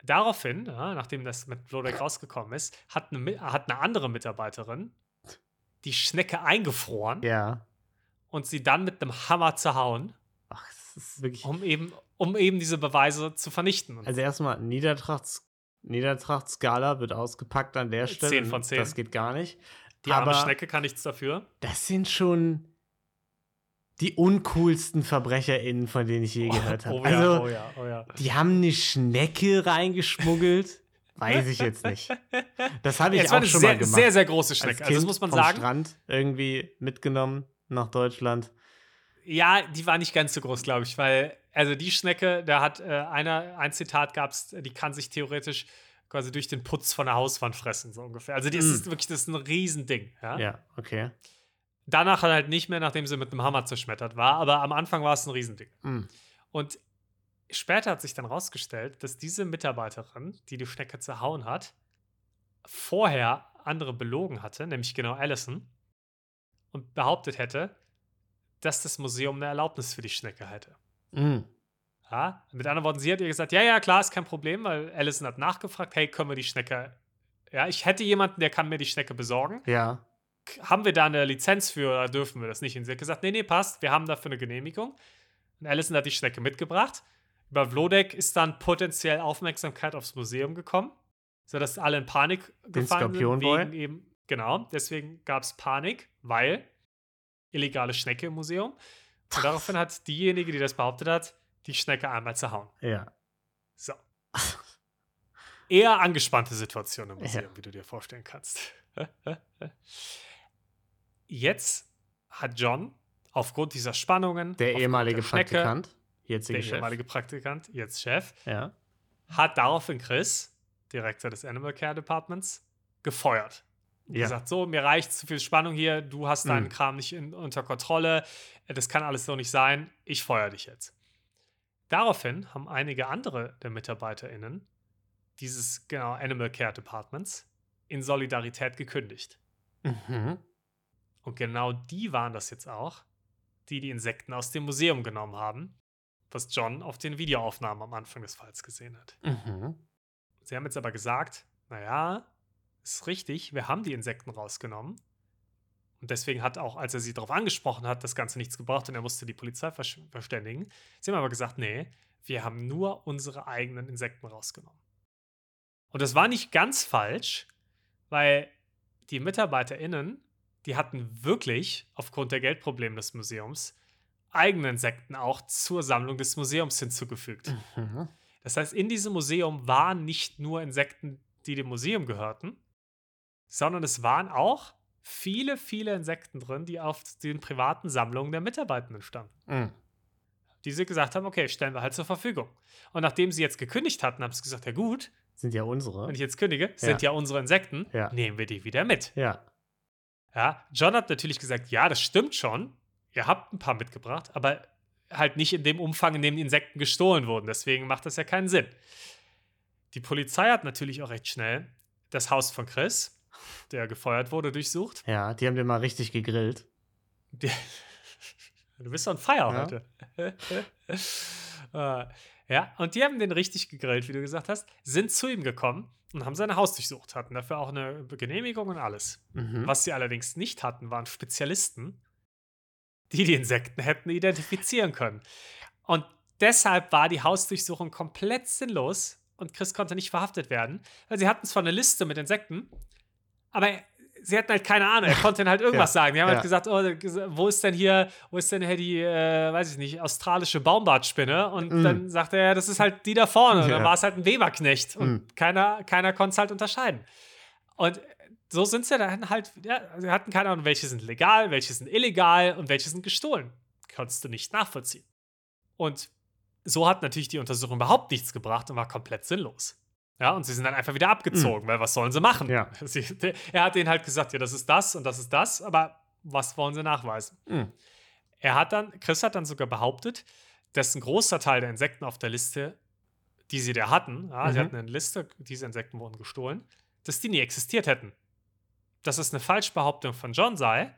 Daraufhin, ja, nachdem das mit Vlodek rausgekommen ist, hat eine, hat eine andere Mitarbeiterin die Schnecke eingefroren Ja. Und sie dann mit einem Hammer zerhauen, Ach, das ist wirklich. um eben, um eben diese Beweise zu vernichten. Also erstmal Niedertrachts Niedertrachtskala wird ausgepackt an der Stelle. 10 von 10. Das geht gar nicht. die arme aber- Schnecke kann nichts dafür. Das sind schon die uncoolsten VerbrecherInnen, von denen ich je gehört habe. Oh, ja, also, oh ja, oh ja. die haben eine Schnecke reingeschmuggelt. Weiß ich jetzt nicht. Das habe ich war auch eine schon sehr, mal gemacht. sehr, sehr große Als Schnecke. Also, das Kind muss man vom sagen. Strand irgendwie mitgenommen nach Deutschland. Ja, die war nicht ganz so groß, glaube ich, weil, also die Schnecke, da hat äh, einer, ein Zitat gab es, die kann sich theoretisch quasi durch den Putz von der Hauswand fressen, so ungefähr. Also die Mm. ist wirklich, das ist ein Riesending. Ja? Ja, okay. Danach halt nicht mehr, nachdem sie mit einem Hammer zerschmettert war, aber am Anfang war es ein Riesending. Mm. Und später hat sich dann rausgestellt, dass diese Mitarbeiterin, die die Schnecke zerhauen hat, vorher andere belogen hatte, nämlich genau Allison, und behauptet hätte, dass das Museum eine Erlaubnis für die Schnecke hätte. Mm. Ja, mit anderen Worten, sie hat ihr gesagt, ja, ja, klar, ist kein Problem, weil Allison hat nachgefragt, hey, können wir die Schnecke, ja, ich hätte jemanden, der kann mir die Schnecke besorgen. Ja. Haben wir da eine Lizenz für oder dürfen wir das nicht? Und sie hat gesagt, nee, nee, passt, wir haben dafür eine Genehmigung. Und Allison hat die Schnecke mitgebracht. Über Vlodek ist dann potenziell Aufmerksamkeit aufs Museum gekommen, sodass alle in Panik gefallen sind. Wegen eben, genau, deswegen gab es Panik, weil illegale Schnecke im Museum. Und daraufhin hat diejenige, die das behauptet hat, die Schnecke einmal zerhauen. Ja. So. Eher angespannte Situation im Museum, Ja. wie du dir vorstellen kannst. Jetzt hat John aufgrund dieser Spannungen, Der ehemalige der Schnecke, Praktikant. Jetzige der Chef. ehemalige Praktikant, jetzt Chef, ja. hat daraufhin Chris, Direktor des Animal Care Departments, gefeuert. Ja. gesagt, so, mir reicht zu viel Spannung hier, du hast deinen Mhm. Kram nicht in, unter Kontrolle, äh, das kann alles so nicht sein, ich feuer dich jetzt. Daraufhin haben einige andere der MitarbeiterInnen dieses genau Animal Care Departments in Solidarität gekündigt. Mhm. Und genau die waren das jetzt auch, die die Insekten aus dem Museum genommen haben, was John auf den Videoaufnahmen am Anfang des Falls gesehen hat. Mhm. Sie haben jetzt aber gesagt, naja, ist richtig, wir haben die Insekten rausgenommen. Und deswegen hat auch, als er sie darauf angesprochen hat, das Ganze nichts gebracht und er musste die Polizei verständigen. Sie haben aber gesagt, nee, wir haben nur unsere eigenen Insekten rausgenommen. Und das war nicht ganz falsch, weil die MitarbeiterInnen, die hatten wirklich, aufgrund der Geldprobleme des Museums, eigene Insekten auch zur Sammlung des Museums hinzugefügt. Mhm. Das heißt, in diesem Museum waren nicht nur Insekten, die dem Museum gehörten, sondern es waren auch viele, viele Insekten drin, die auf den privaten Sammlungen der Mitarbeitenden standen. Mhm. Die sie gesagt haben, okay, stellen wir halt zur Verfügung. Und nachdem sie jetzt gekündigt hatten, haben sie gesagt, ja gut, Sind ja unsere. wenn ich jetzt kündige, sind ja unsere Insekten, Ja. nehmen wir die wieder mit. Ja. Ja, John hat natürlich gesagt, ja, das stimmt schon. Ihr habt ein paar mitgebracht, aber halt nicht in dem Umfang, in dem die Insekten gestohlen wurden. Deswegen macht das ja keinen Sinn. Die Polizei hat natürlich auch recht schnell das Haus von Chris, der gefeuert wurde, durchsucht. Ja, die haben den mal richtig gegrillt. Die- du bist on fire Ja. heute. Äh, ja, und die haben den richtig gegrillt, wie du gesagt hast, sind zu ihm gekommen und haben sein Haus durchsucht, hatten dafür auch eine Genehmigung und alles. Mhm. Was sie allerdings nicht hatten, waren Spezialisten, die die Insekten hätten identifizieren können. Und deshalb war die Hausdurchsuchung komplett sinnlos und Chris konnte nicht verhaftet werden, weil sie hatten zwar eine Liste mit Insekten, aber sie hatten halt keine Ahnung. Er konnte ihnen halt irgendwas Ja, sagen. Die haben ja. halt gesagt, oh, wo ist denn hier, wo ist denn hier die, äh, weiß ich nicht, australische Baumbartspinne? Und Mm. dann sagte er, das ist halt die da vorne. Und dann Ja. war es halt ein Weberknecht. Und Mm. keiner, keiner konnte es halt unterscheiden. Und so sind sie dann halt, ja, sie hatten keine Ahnung, welche sind legal, welche sind illegal und welche sind gestohlen. Konntest du nicht nachvollziehen. Und so hat natürlich die Untersuchung überhaupt nichts gebracht und war komplett sinnlos. Ja, und sie sind dann einfach wieder abgezogen, weil was sollen sie machen? Ja. Sie, er hat denen halt gesagt, ja, das ist das und das ist das, aber was wollen sie nachweisen? Mhm. Er hat dann, Chris hat dann sogar behauptet, dass ein großer Teil der Insekten auf der Liste, die sie da hatten, ja, sie Mhm. hatten eine Liste, diese Insekten wurden gestohlen, dass die nie existiert hätten. Dass es eine Falschbehauptung von John sei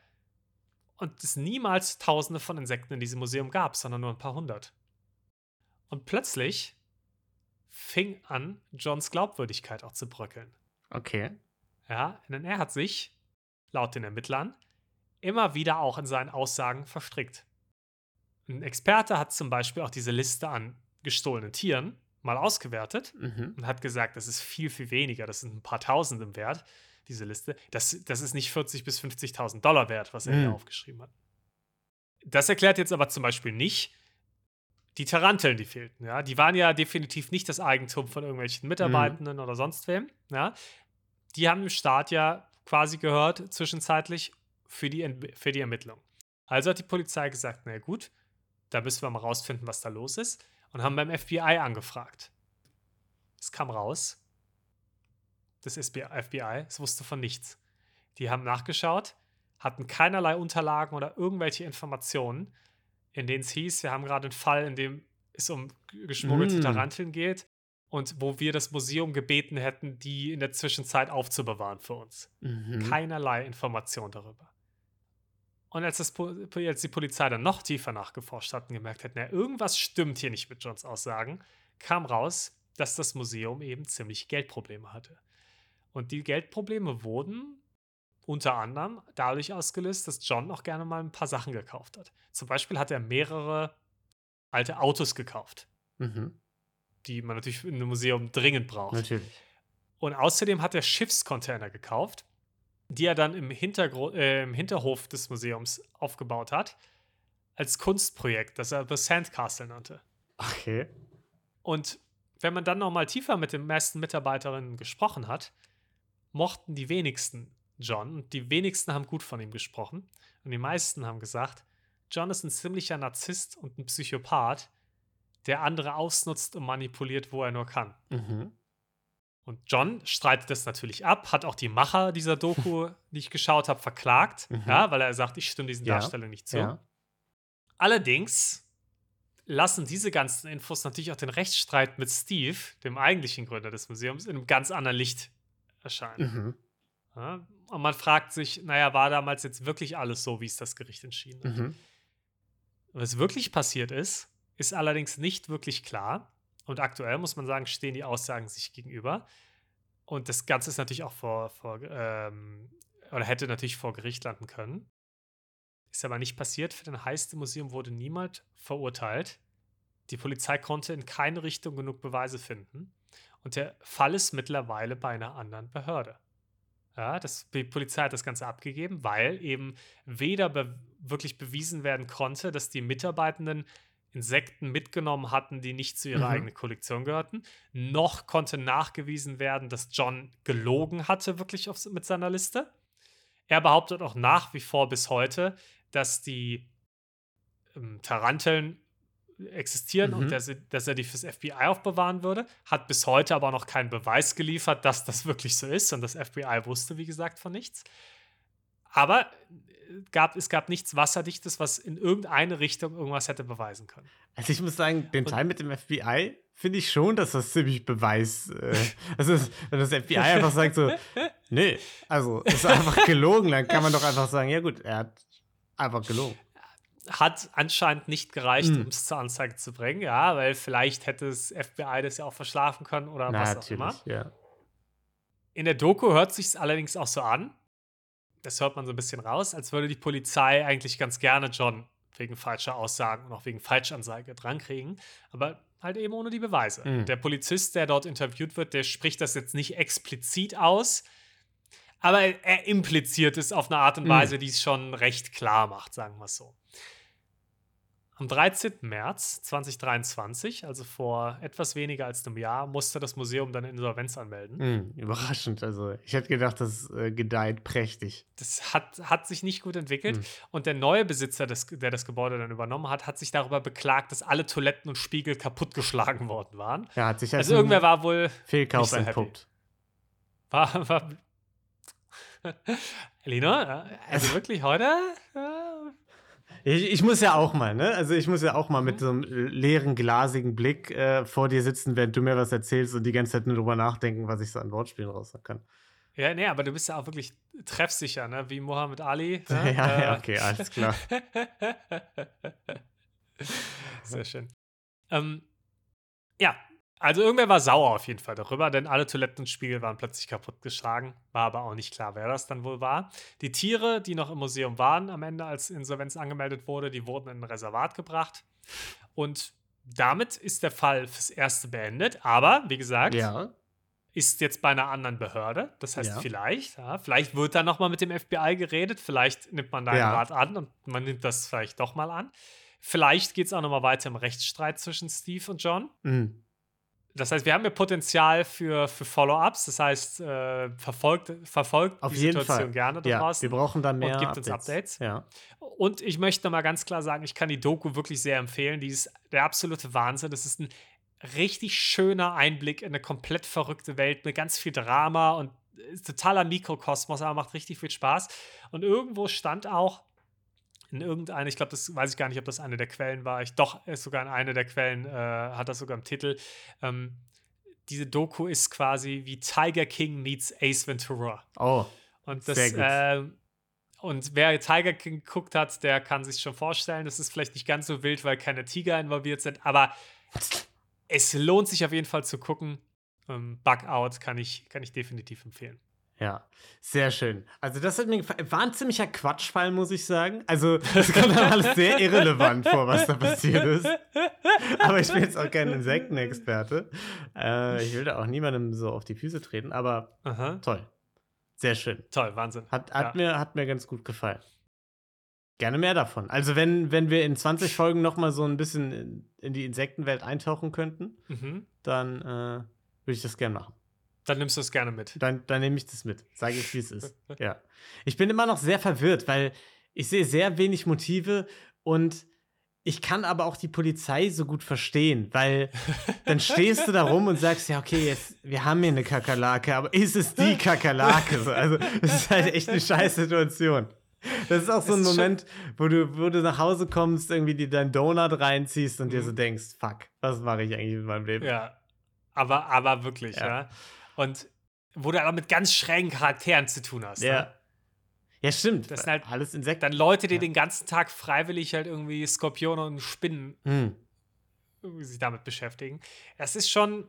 und es niemals Tausende von Insekten in diesem Museum gab, sondern nur ein paar hundert. Und plötzlich fing an, Johns Glaubwürdigkeit auch zu bröckeln. Okay. Ja, denn er hat sich, laut den Ermittlern, immer wieder auch in seinen Aussagen verstrickt. Ein Experte hat zum Beispiel auch diese Liste an gestohlenen Tieren mal ausgewertet Mhm. und hat gesagt, das ist viel, viel weniger. Das sind ein paar Tausend im Wert, diese Liste. Das, das ist nicht 40.000 bis 50.000 Dollar wert, was er hier Mhm. aufgeschrieben hat. Das erklärt jetzt aber zum Beispiel nicht die Taranteln, die fehlten. Ja? Die waren ja definitiv nicht das Eigentum von irgendwelchen Mitarbeitenden oder sonst wem. Ja? Die haben dem Staat ja quasi gehört, zwischenzeitlich für die, für die Ermittlung. Also hat die Polizei gesagt, na gut, da müssen wir mal rausfinden, was da los ist. Und haben beim FBI angefragt. Es kam raus, das FBI, es wusste von nichts. Die haben nachgeschaut, hatten keinerlei Unterlagen oder irgendwelche Informationen, in denen es hieß, wir haben gerade einen Fall, in dem es um geschmuggelte Mm. Taranteln geht und wo wir das Museum gebeten hätten, die in der Zwischenzeit aufzubewahren für uns. Mhm. Keinerlei Information darüber. Und als, das, als die Polizei dann noch tiefer nachgeforscht hat und gemerkt hat, na, irgendwas stimmt hier nicht mit Johns Aussagen, kam raus, dass das Museum eben ziemlich Geldprobleme hatte. Und die Geldprobleme wurden unter anderem dadurch ausgelöst, dass John auch gerne mal ein paar Sachen gekauft hat. Zum Beispiel hat er mehrere alte Autos gekauft, Mhm. die man natürlich in einem Museum dringend braucht. Natürlich. Und außerdem hat er Schiffscontainer gekauft, die er dann im, Hintergru äh, im Hinterhof des Museums aufgebaut hat, als Kunstprojekt, das er The Sandcastle nannte. Okay. Und wenn man dann noch mal tiefer mit den meisten Mitarbeiterinnen gesprochen hat, mochten die wenigsten John und die wenigsten haben gut von ihm gesprochen. Und die meisten haben gesagt, John ist ein ziemlicher Narzisst und ein Psychopath, der andere ausnutzt und manipuliert, wo er nur kann. Mhm. Und John streitet das natürlich ab, hat auch die Macher dieser Doku, die ich geschaut habe, verklagt, Mhm. ja, weil er sagt, ich stimme diesen Ja. Darstellungen nicht zu. Ja. Allerdings lassen diese ganzen Infos natürlich auch den Rechtsstreit mit Steve, dem eigentlichen Gründer des Museums, in einem ganz anderen Licht erscheinen. Mhm. Ja? Und man fragt sich, naja, war damals jetzt wirklich alles so, wie es das Gericht entschieden hat? Mhm. Was wirklich passiert ist, ist allerdings nicht wirklich klar. Und aktuell muss man sagen, stehen die Aussagen sich gegenüber. Und das Ganze ist natürlich auch vor, vor ähm, oder hätte natürlich vor Gericht landen können. Ist aber nicht passiert. Für den Heist im Museum wurde niemand verurteilt. Die Polizei konnte in keine Richtung genug Beweise finden. Und der Fall ist mittlerweile bei einer anderen Behörde. Ja, das, die Polizei hat das Ganze abgegeben, weil eben weder be wirklich bewiesen werden konnte, dass die Mitarbeitenden Insekten mitgenommen hatten, die nicht zu ihrer Mhm. eigenen Kollektion gehörten, noch konnte nachgewiesen werden, dass John gelogen hatte, wirklich auf, mit seiner Liste. Er behauptet auch nach wie vor bis heute, dass die ähm, Taranteln existieren Mhm. und dass, er- dass er die fürs FBI aufbewahren würde. Hat bis heute aber noch keinen Beweis geliefert, dass das wirklich so ist. Und das FBI wusste, wie gesagt, von nichts. Aber äh, gab, es gab nichts Wasserdichtes, was in irgendeine Richtung irgendwas hätte beweisen können. Also ich muss sagen, den Und- Teil mit dem FBI finde ich schon, dass das ziemlich Beweis. Äh, also es- wenn das FBI einfach sagt so, nee, also es ist einfach gelogen, dann kann man doch einfach sagen, ja gut, er hat einfach gelogen. Hat anscheinend nicht gereicht, Mhm. um es zur Anzeige zu bringen, ja, weil vielleicht hätte das FBI das ja auch verschlafen können oder Na, was auch immer. ja. In der Doku hört sich allerdings auch so an, das hört man so ein bisschen raus, als würde die Polizei eigentlich ganz gerne John wegen falscher Aussagen und auch wegen Falschanzeige drankriegen, aber halt eben ohne die Beweise. Mhm. Der Polizist, der dort interviewt wird, der spricht das jetzt nicht explizit aus, aber er, er impliziert es auf eine Art und Mhm. Weise, die es schon recht klar macht, sagen wir es so. Am 13. März 2023, also vor etwas weniger als einem Jahr, musste das Museum dann Insolvenz anmelden. Hm, überraschend. Also ich hätte gedacht, das äh, gedeiht prächtig. Das hat, hat sich nicht gut entwickelt. Hm. Und der neue Besitzer, des, der das Gebäude dann übernommen hat, hat sich darüber beklagt, dass alle Toiletten und Spiegel kaputtgeschlagen worden waren. Ja, hat sich als Also irgendwer war wohl. Fehlkauf so entpuppt. War, war Elina, äh, also wirklich heute? äh, Ich, ich muss ja auch mal, ne? Also ich muss ja auch mal mit so einem leeren, glasigen Blick äh, vor dir sitzen, während du mir was erzählst und die ganze Zeit nur drüber nachdenken, was ich so an Wortspielen raus kann. Ja, nee, aber du bist ja auch wirklich treffsicher, ne? Wie Mohammed Ali. Ja, Ne? ja, Äh, okay, alles klar. Sehr schön. Ähm, ja, also irgendwer war sauer auf jeden Fall darüber, denn alle Toiletten und Spiegel waren plötzlich kaputtgeschlagen. War aber auch nicht klar, wer das dann wohl war. Die Tiere, die noch im Museum waren, am Ende, als Insolvenz angemeldet wurde, die wurden in ein Reservat gebracht. Und damit ist der Fall fürs Erste beendet. Aber, wie gesagt, Ja. ist jetzt bei einer anderen Behörde. Das heißt, Ja. vielleicht, ja, vielleicht wird da noch mal mit dem FBI geredet. Vielleicht nimmt man deinen Ja. Rat an und man nimmt das vielleicht doch mal an. Vielleicht geht es auch noch mal weiter im Rechtsstreit zwischen Steve und John. Mhm. Das heißt, wir haben ja Potenzial für, für Follow-ups. Das heißt, äh, verfolgt, verfolgt Auf die jeden Situation Fall. gerne da Ja, draußen. wir brauchen da mehr gibt uns Updates. Ja. Und ich möchte noch mal ganz klar sagen, ich kann die Doku wirklich sehr empfehlen. Die ist der absolute Wahnsinn. Das ist ein richtig schöner Einblick in eine komplett verrückte Welt mit ganz viel Drama und ist totaler Mikrokosmos, aber macht richtig viel Spaß. Und irgendwo stand auch in irgendeiner, ich glaube, das weiß ich gar nicht, ob das eine der Quellen war. Ich doch, ist sogar in einer der Quellen, äh, hat das sogar im Titel. Ähm, diese Doku ist quasi wie Tiger King meets Ace Ventura. Oh, Und Sehr das, gut. äh, und wer Tiger King geguckt hat, der kann sich schon vorstellen, das ist vielleicht nicht ganz so wild, weil keine Tiger involviert sind, aber es lohnt sich auf jeden Fall zu gucken. Ähm, Bug Out kann ich, kann ich definitiv empfehlen. Ja, sehr schön. Also, das hat mir gefallen. War ein ziemlicher Quatschfall, muss ich sagen. Also, es kommt dann alles sehr irrelevant vor, was da passiert ist. Aber ich bin jetzt auch kein Insektenexperte. Äh, ich will da auch niemandem so auf die Füße treten, aber Aha. toll. Sehr schön. Toll, Wahnsinn. Hat, hat, Ja. mir, hat mir ganz gut gefallen. Gerne mehr davon. Also, wenn, wenn wir in 20 Folgen noch mal so ein bisschen in, in die Insektenwelt eintauchen könnten, Mhm. dann äh, würde ich das gerne machen. Dann nimmst du es gerne mit. Dann, dann nehme ich das mit. Sage ich, wie es ist. Ja. Ich bin immer noch sehr verwirrt, weil ich sehe sehr wenig Motive und ich kann aber auch die Polizei so gut verstehen, weil dann stehst du da rum und sagst, ja, okay, jetzt, wir haben hier eine Kakerlake, aber ist es die Kakerlake? So, also, das ist halt echt eine scheiß Situation. Das ist auch so ein Moment, wo du, wo du nach Hause kommst, irgendwie dir deinen Donut reinziehst und dir Mhm. so denkst, fuck, was mache ich eigentlich mit meinem Leben? Ja. Aber, aber wirklich, ja. Ja. Und wo du aber mit ganz schrägen Charakteren zu tun hast. Ja. Ne? Ja, stimmt. Das sind halt alles Insekten. Dann Leute, die Ja. den ganzen Tag freiwillig halt irgendwie Skorpione und Spinnen Hm. irgendwie sich damit beschäftigen. Das ist schon,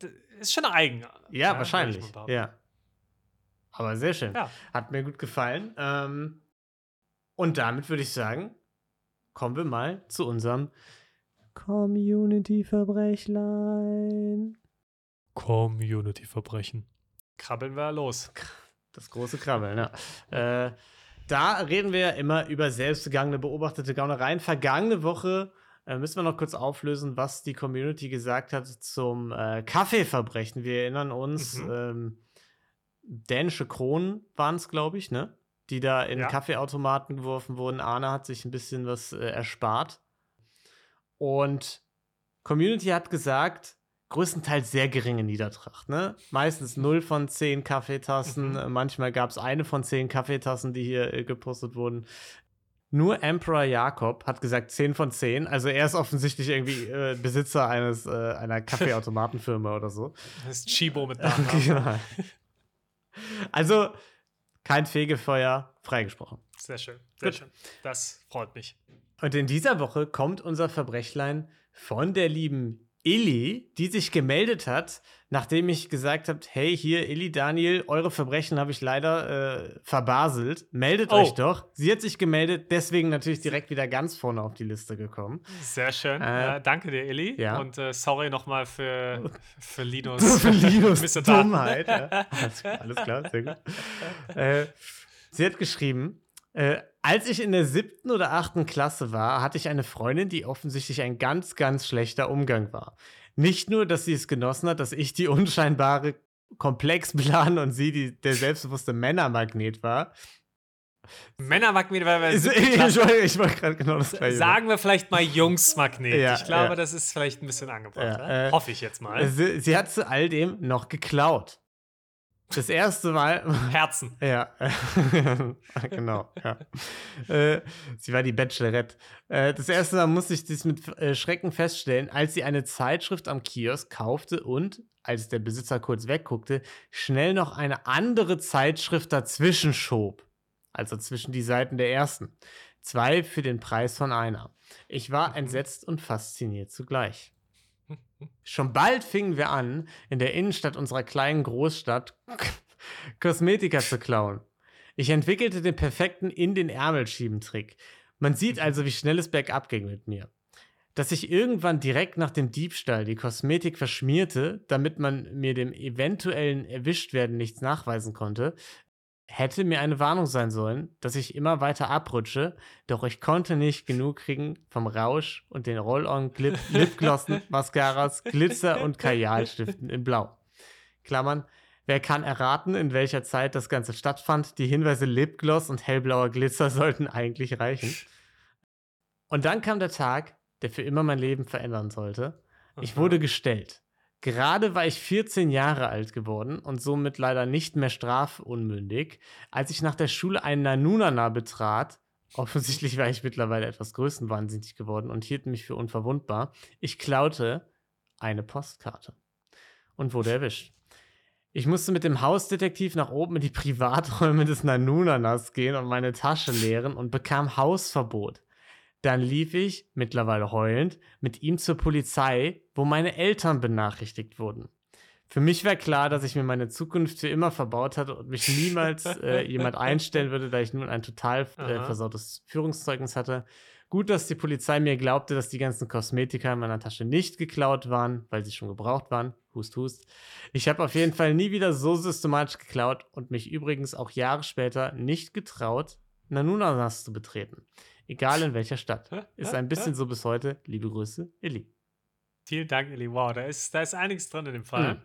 das ist schon eigen. Ja, würde ich wahrscheinlich. Ja. Aber sehr schön. Ja. Hat mir gut gefallen. Ähm, und damit würde ich sagen, kommen wir mal zu unserem Community-Verbrechlein. Community-Verbrechen. Krabbeln wir los. Das große Krabbeln, ja. Äh, da reden wir ja immer über selbstbegangene, beobachtete Gaunereien. Vergangene Woche äh, müssen wir noch kurz auflösen, was die Community gesagt hat zum äh, Kaffeeverbrechen. Wir erinnern uns, Mhm. ähm, dänische Kronen waren es, glaube ich, ne? Die da in Ja. Kaffeeautomaten geworfen wurden. Arne hat sich ein bisschen was äh, erspart. Und Community hat gesagt, größtenteils sehr geringe Niedertracht. Ne? Meistens 0 von 10 Kaffeetassen. Mhm. Manchmal gab es eine von 10 Kaffeetassen, die hier äh, gepostet wurden. Nur Emperor Jakob hat gesagt 10 von 10. Also er ist offensichtlich irgendwie äh, Besitzer eines, äh, einer Kaffeeautomatenfirma oder so. Das ist Chibo mit Nachnamen. genau. Also kein Fegefeuer, freigesprochen. Sehr schön. Sehr Gut. schön. Das freut mich. Und in dieser Woche kommt unser Verbrechlein von der lieben Illy, die sich gemeldet hat, nachdem ich gesagt habe, hey, hier, Illy, Daniel, eure Verbrechen habe ich leider äh, verbaselt. Meldet Oh. euch doch. Sie hat sich gemeldet, deswegen natürlich direkt wieder ganz vorne auf die Liste gekommen. Sehr schön. Äh, äh, danke dir, Illy. ja. Und äh, sorry nochmal für, für Linus. Für Linus. Dummheit. Ja. Alles, alles klar, sehr gut. äh, sie hat geschrieben, äh, als ich in der siebten oder achten Klasse war, hatte ich eine Freundin, die offensichtlich ein ganz, ganz schlechter Umgang war. Nicht nur, dass sie es genossen hat, dass ich die unscheinbare Komplexplan und sie die, der selbstbewusste Männermagnet war. Männermagnet, weil wir Ich, ich, wollte gerade genau das gleiche Sagen wir vielleicht mal Jungsmagnet. Ja, ich glaube, ja. das ist vielleicht ein bisschen angebracht. Ja, ne? äh, Hoffe ich jetzt mal. Sie, sie hat zu all dem noch geklaut. Das erste Mal. Herzen. Ja, genau. Ja. Äh, sie war die Bachelorette. Äh, das erste Mal musste ich das mit äh, Schrecken feststellen, als sie eine Zeitschrift am Kiosk kaufte und, als der Besitzer kurz wegguckte, schnell noch eine andere Zeitschrift dazwischen schob. Also zwischen die Seiten der ersten. Zwei für den Preis von einer. Ich war entsetzt und fasziniert zugleich. Schon bald fingen wir an, in der Innenstadt unserer kleinen Großstadt Kosmetika zu klauen. Ich entwickelte den perfekten in den Ärmel schieben Trick. Man sieht also, wie schnell es bergab ging mit mir. Dass ich irgendwann direkt nach dem Diebstahl die Kosmetik verschmierte, damit man mir dem eventuellen Erwischtwerden nichts nachweisen konnte, hätte mir eine Warnung sein sollen, dass ich immer weiter abrutsche, doch ich konnte nicht genug kriegen vom Rausch und den Roll-on-Lipglossen, Mascaras, Glitzer und Kajalstiften in Blau. Klammern, wer kann erraten, in welcher Zeit das Ganze stattfand? Die Hinweise Lipgloss und hellblauer Glitzer sollten eigentlich reichen. Und dann kam der Tag, der für immer mein Leben verändern sollte. Ich wurde gestellt. Gerade war ich 14 Jahre alt geworden und somit leider nicht mehr strafunmündig, als ich nach der Schule einen Nanunana betrat. Offensichtlich war ich mittlerweile etwas größenwahnsinnig geworden und hielt mich für unverwundbar. Ich klaute eine Postkarte und wurde erwischt. Ich musste mit dem Hausdetektiv nach oben in die Privaträume des Nanunanas gehen und meine Tasche leeren und bekam Hausverbot. Dann lief ich, mittlerweile heulend, mit ihm zur Polizei, wo meine Eltern benachrichtigt wurden. Für mich war klar, dass ich mir meine Zukunft für immer verbaut hatte und mich niemals äh, jemand einstellen würde, da ich nun ein total äh, versautes Führungszeugnis hatte. Gut, dass die Polizei mir glaubte, dass die ganzen Kosmetika in meiner Tasche nicht geklaut waren, weil sie schon gebraucht waren. Hust, hust. Ich habe auf jeden Fall nie wieder so systematisch geklaut und mich übrigens auch Jahre später nicht getraut, Nanunanas zu betreten. Egal in welcher Stadt. Ist ein bisschen so bis heute. Liebe Grüße, Illy. Vielen Dank, Eli. Wow, da ist, da ist einiges drin in dem Fall. Mhm.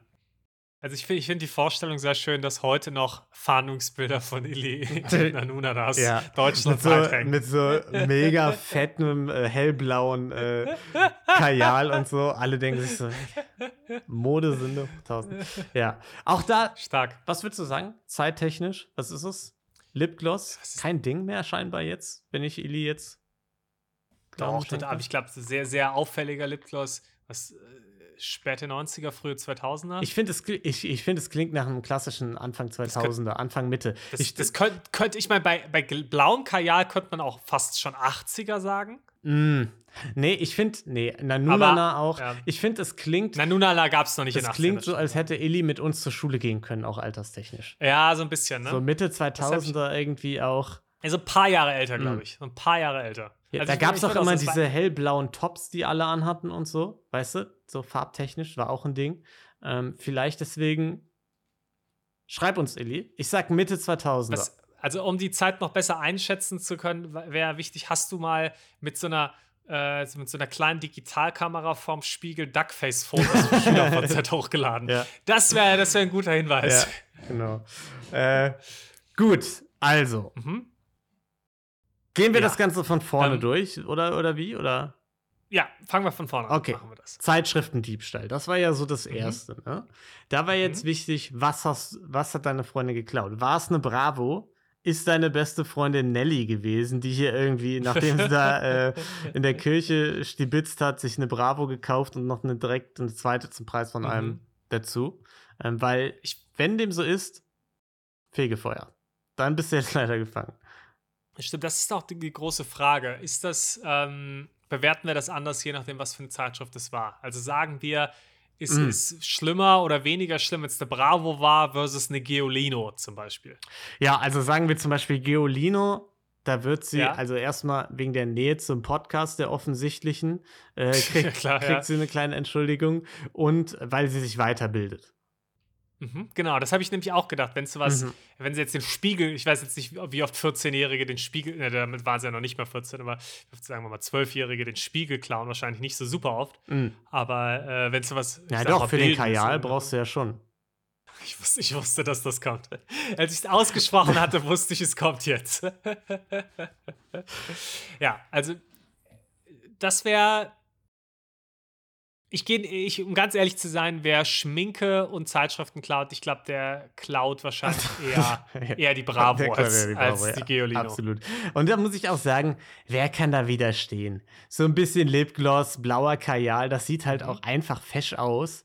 Also ich finde ich find die Vorstellung sehr schön, dass heute noch Fahndungsbilder von Ili in Nanunanas Ja, Deutschland Mit so, mit so mega fettem, äh, hellblauen äh, Kajal und so. Alle denken sich so, Modesünde. Tausend. Ja. Auch da, Stark. was würdest du sagen? Zeittechnisch, was ist es? Lipgloss? Kein Ding mehr scheinbar jetzt, wenn ich Ili jetzt. Doch, total. Aber ich glaube, sehr, sehr auffälliger Lipgloss, was äh, späte 90er, frühe 2000er. Ich finde, es, ich, ich find, es klingt nach einem klassischen Anfang 2000er, Anfang Mitte. das, ich, das könnte könnt, ich meine, bei, bei blauem Kajal könnte man auch fast schon 80er sagen. Mm. Nee, ich finde, nee, Nanunana auch. ja. Ich finde, es klingt, Nanunala gab es noch nicht es in 80 klingt so, als hätte Illy mit uns zur Schule gehen können, auch alterstechnisch. Ja, so ein bisschen, ne? So Mitte hab ich- 2000er irgendwie auch. also ein paar Jahre älter, glaube ich. So ein paar Jahre älter. Ja, Also da gab es auch immer diese hellblauen Tops, die alle anhatten und so, weißt du? So farbtechnisch war auch ein Ding. Ähm, vielleicht deswegen. Schreib uns, Illy. Ich sag Mitte 2000er. Was, also um die Zeit noch besser einschätzen zu können, wäre wichtig, hast du mal mit so einer äh, mit so einer kleinen Digitalkamera vorm Spiegel Duckface-Fotos von SchülerVZ hochgeladen. Ja. Das wäre das wär ein guter Hinweis. Ja, genau. Äh, gut, also. Mhm. Gehen wir Ja. das Ganze von vorne Ähm, durch, oder, oder wie? Oder? ja, fangen wir von vorne an. Okay. Machen wir das. Zeitschriftendiebstahl, das war ja so das Mhm. Erste. Ne? Da war jetzt wichtig, was, hast, was hat deine Freundin geklaut? War es eine Bravo? Ist deine beste Freundin Nelly gewesen, die hier irgendwie, nachdem sie da äh, in der Kirche stibitzt hat, sich eine Bravo gekauft und noch eine direkt eine zweite zum Preis von Mhm. einem dazu? Ähm, weil, ich, wenn dem so ist, Fegefeuer. Dann bist du jetzt leider gefangen. Stimmt, das ist auch die, große Frage. Ist das, ähm, bewerten wir das anders, je nachdem, was für eine Zeitschrift es war? Also sagen wir, ist Mm. es schlimmer oder weniger schlimm, wenn es eine Bravo war versus eine Geolino zum Beispiel? Ja, also sagen wir zum Beispiel Geolino, da wird sie, Ja. also erstmal wegen der Nähe zum Podcast, der offensichtlichen, äh, kriegt, Klar, kriegt ja. sie eine kleine Entschuldigung und weil sie sich weiterbildet. Mhm, genau, das habe ich nämlich auch gedacht. Wenn was, Mhm. wenn sie jetzt den Spiegel, ich weiß jetzt nicht, wie oft 14-Jährige den Spiegel, ne, damit waren sie ja noch nicht mal 14, aber sagen wir mal 12-Jährige den Spiegel klauen, wahrscheinlich nicht so super oft. Mhm. Aber äh, wenn du was. Ja, doch, mal, für den Kajal ne? brauchst du ja schon. Ich wusste, ich wusste, dass das kommt. Als ich es ausgesprochen hatte, wusste ich, es kommt jetzt. ja, also das wäre. Ich gehe, ich, um ganz ehrlich zu sein, wer Schminke und Zeitschriften klaut, ich glaube, der klaut wahrscheinlich eher, eher die Bravo Der als, die als Bravo, die ja, Geolino. Absolut. Und da muss ich auch sagen, wer kann da widerstehen? So ein bisschen Lipgloss, blauer Kajal, das sieht halt Mhm. auch einfach fesch aus.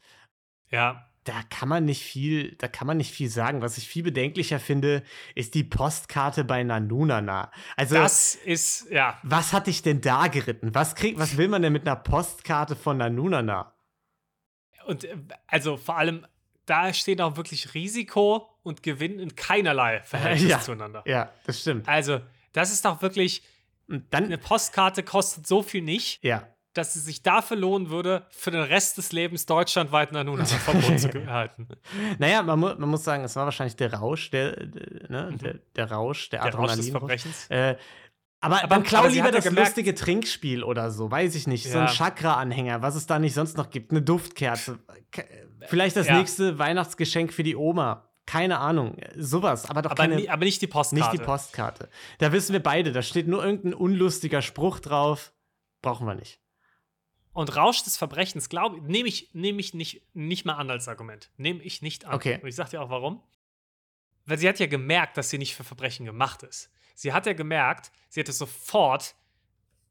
Ja, da kann man nicht viel, da kann man nicht viel sagen. Was ich viel bedenklicher finde, ist die Postkarte bei Nanunana. Also, das ist, ja, was hat dich denn da geritten? Was krieg, was will man denn mit einer Postkarte von Nanunana? Und äh, also vor allem, da steht auch wirklich Risiko und Gewinn in keinerlei Verhältnis Ja. zueinander. Ja, das stimmt. Also, das ist doch wirklich, Und dann, eine Postkarte kostet so viel nicht, ja, dass es sich dafür lohnen würde, für den Rest des Lebens deutschlandweit ein Verbot zu erhalten. naja, man, mu man muss sagen, es war wahrscheinlich der Rausch, der, ne, der, der Rausch, der, Mhm. Der Rausch des. Verbrechens. Äh, aber, Aber- dann klau lieber ja das gemerkt- lustige Trinkspiel oder so, weiß ich nicht. So ein Ja. Chakra-Anhänger, was es da nicht sonst noch gibt. Eine Duftkerze. Ke- Vielleicht das Ja. nächste Weihnachtsgeschenk für die Oma. Keine Ahnung. Sowas, aber doch Aber, keine, nie, aber nicht die Postkarte. nicht die Postkarte. Da wissen wir beide, da steht nur irgendein unlustiger Spruch drauf. Brauchen wir nicht. Und Rausch des Verbrechens, glaube nehme ich, nehm ich nicht, nicht mal an als Argument. Nehme ich nicht an. Okay. Und ich sag dir auch warum. Weil sie hat ja gemerkt, dass sie nicht für Verbrechen gemacht ist. Sie hat ja gemerkt, sie hätte sofort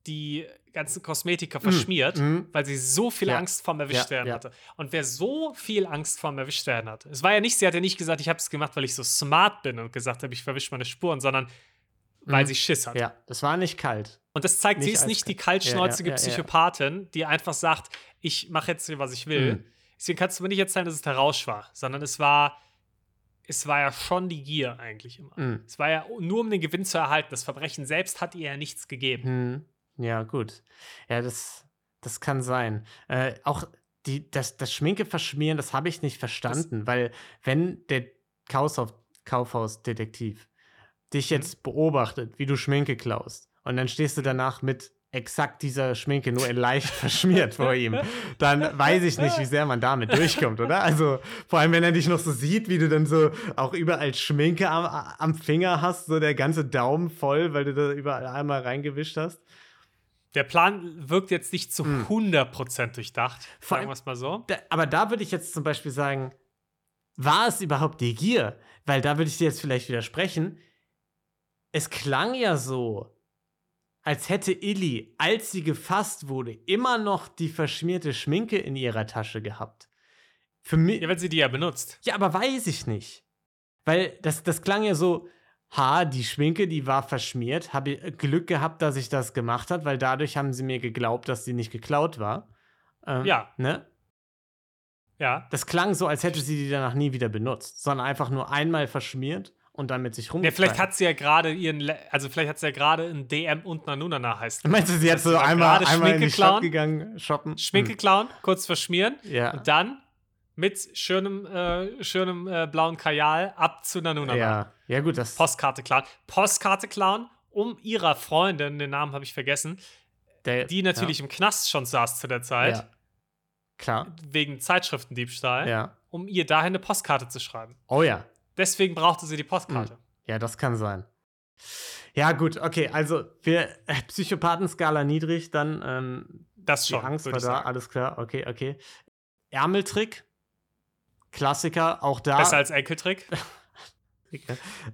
die ganzen Kosmetika verschmiert, mhm. weil sie so viel Ja. Angst vorm erwischt Ja, werden ja. hatte. Und wer so viel Angst vorm erwischt werden hat, es war ja nicht, sie hat ja nicht gesagt, ich habe es gemacht, weil ich so smart bin und gesagt habe, ich verwische meine Spuren, sondern weil Mhm. sie Schiss hat. Ja, das war nicht kalt. Und das zeigt, sie Nicht ist nicht die eiskalt. Ja, ja, kaltschnäuzige ja. Psychopathin, die einfach sagt, ich mache jetzt hier, was ich will. Mhm. Deswegen kannst du mir nicht erzählen, dass es der Rausch war, sondern es war, es war ja schon die Gier eigentlich immer. Mhm. Es war ja nur, um den Gewinn zu erhalten. Das Verbrechen selbst hat ihr ja nichts gegeben. Hm. Ja, gut. Ja, das, das kann sein. Äh, auch die, das, das Schminke verschmieren, das habe ich nicht verstanden, weil wenn der Kaufhaus, Kaufhausdetektiv dich Mhm. jetzt beobachtet, wie du Schminke klaust, und dann stehst du danach mit exakt dieser Schminke nur in leicht verschmiert vor ihm, dann weiß ich nicht, wie sehr man damit durchkommt, oder? Also vor allem, wenn er dich noch so sieht, wie du dann so auch überall Schminke am, am Finger hast, so der ganze Daumen voll, weil du da überall einmal reingewischt hast. Der Plan wirkt jetzt nicht zu 100% durchdacht, Hm. Vor sagen wir es mal so. Da, aber da würde ich jetzt zum Beispiel sagen, war es überhaupt die Gier? Weil da würde ich dir jetzt vielleicht widersprechen. Es klang ja so, als hätte Illy, als sie gefasst wurde, immer noch die verschmierte Schminke in ihrer Tasche gehabt. Für mich. Ja, wenn sie die ja benutzt. Ja, aber weiß ich nicht. Weil das, das klang ja so, ha, die Schminke, die war verschmiert. Habe ich Glück gehabt, dass ich das gemacht habe, weil dadurch haben sie mir geglaubt, dass sie nicht geklaut war. Ähm, Ja. Ne? Ja. Das klang so, als hätte sie die danach nie wieder benutzt, sondern einfach nur einmal verschmiert und dann mit sich Ja, rumgetragen. vielleicht hat sie ja gerade ihren, Le also vielleicht hat sie ja gerade ein DM und Nanunana heißt. Meinst du, sie hat so einmal, einmal in die Stadt gegangen, shoppen? Schminke klauen, kurz verschmieren Hm. Ja. und dann mit schönem, äh, schönem äh, blauen Kajal ab zu Nanunana. Ja. ja, gut, das. Postkarte klauen. Postkarte klauen, um ihrer Freundin, den Namen habe ich vergessen, der, die natürlich im Knast schon saß zu der Zeit, Ja. Klar. wegen Zeitschriftendiebstahl, Ja. um ihr dahin eine Postkarte zu schreiben. Oh ja. Deswegen brauchte sie die Postkarte. Ja, das kann sein. Ja, gut, okay, also wir äh, Psychopathenskala niedrig, dann ähm, Das die schon. Angst würde war da, sagen. alles klar, okay, okay. Ärmeltrick, Klassiker, auch da. Besser als Enkeltrick.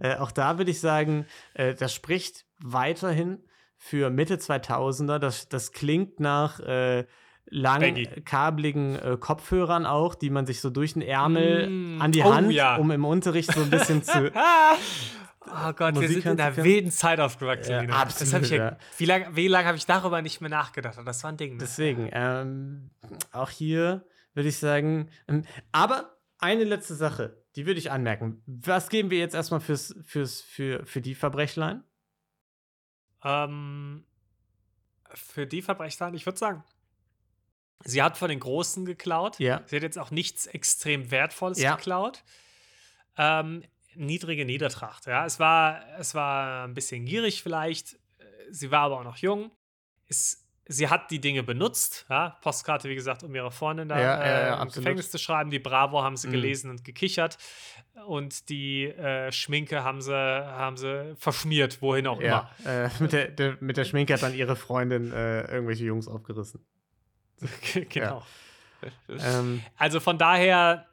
Äh, auch da würde ich sagen, äh, das spricht weiterhin für Mitte 2000er. Das, das klingt nach äh, lang Baggy. kabligen äh, Kopfhörern auch, die man sich so durch den Ärmel Mm, an die oh Hand, ja. um im Unterricht so ein bisschen zu. Ah! Oh Gott, wir Musik sind in können? wilden Zeit aufgewachsen. Ja, absolut, ja. Wie lange wie lang habe ich darüber nicht mehr nachgedacht? Und das war ein Ding. Ne? Deswegen, ähm, auch hier würde ich sagen, ähm, aber eine letzte Sache, die würde ich anmerken. Was geben wir jetzt erstmal fürs, fürs, für, für die Verbrechlein? Ähm, für die Verbrechlein, ich würde sagen, sie hat von den Großen geklaut. Ja. Sie hat jetzt auch nichts extrem Wertvolles Ja. geklaut. Ähm, niedrige Niedertracht, ja. Es war, es war ein bisschen gierig vielleicht. Äh, Sie war aber auch noch jung. Es, sie hat die Dinge benutzt, ja. Postkarte, wie gesagt, um ihrer Freundin da Ja, ja, ja, äh, im. Gefängnis zu schreiben. Die Bravo haben sie Mhm. gelesen und gekichert. Und die äh, Schminke haben sie, haben sie verschmiert, wohin auch immer. Äh, mit, der, der, mit der Schminke hat dann ihre Freundin äh, irgendwelche Jungs aufgerissen. genau. Ähm, Also von daher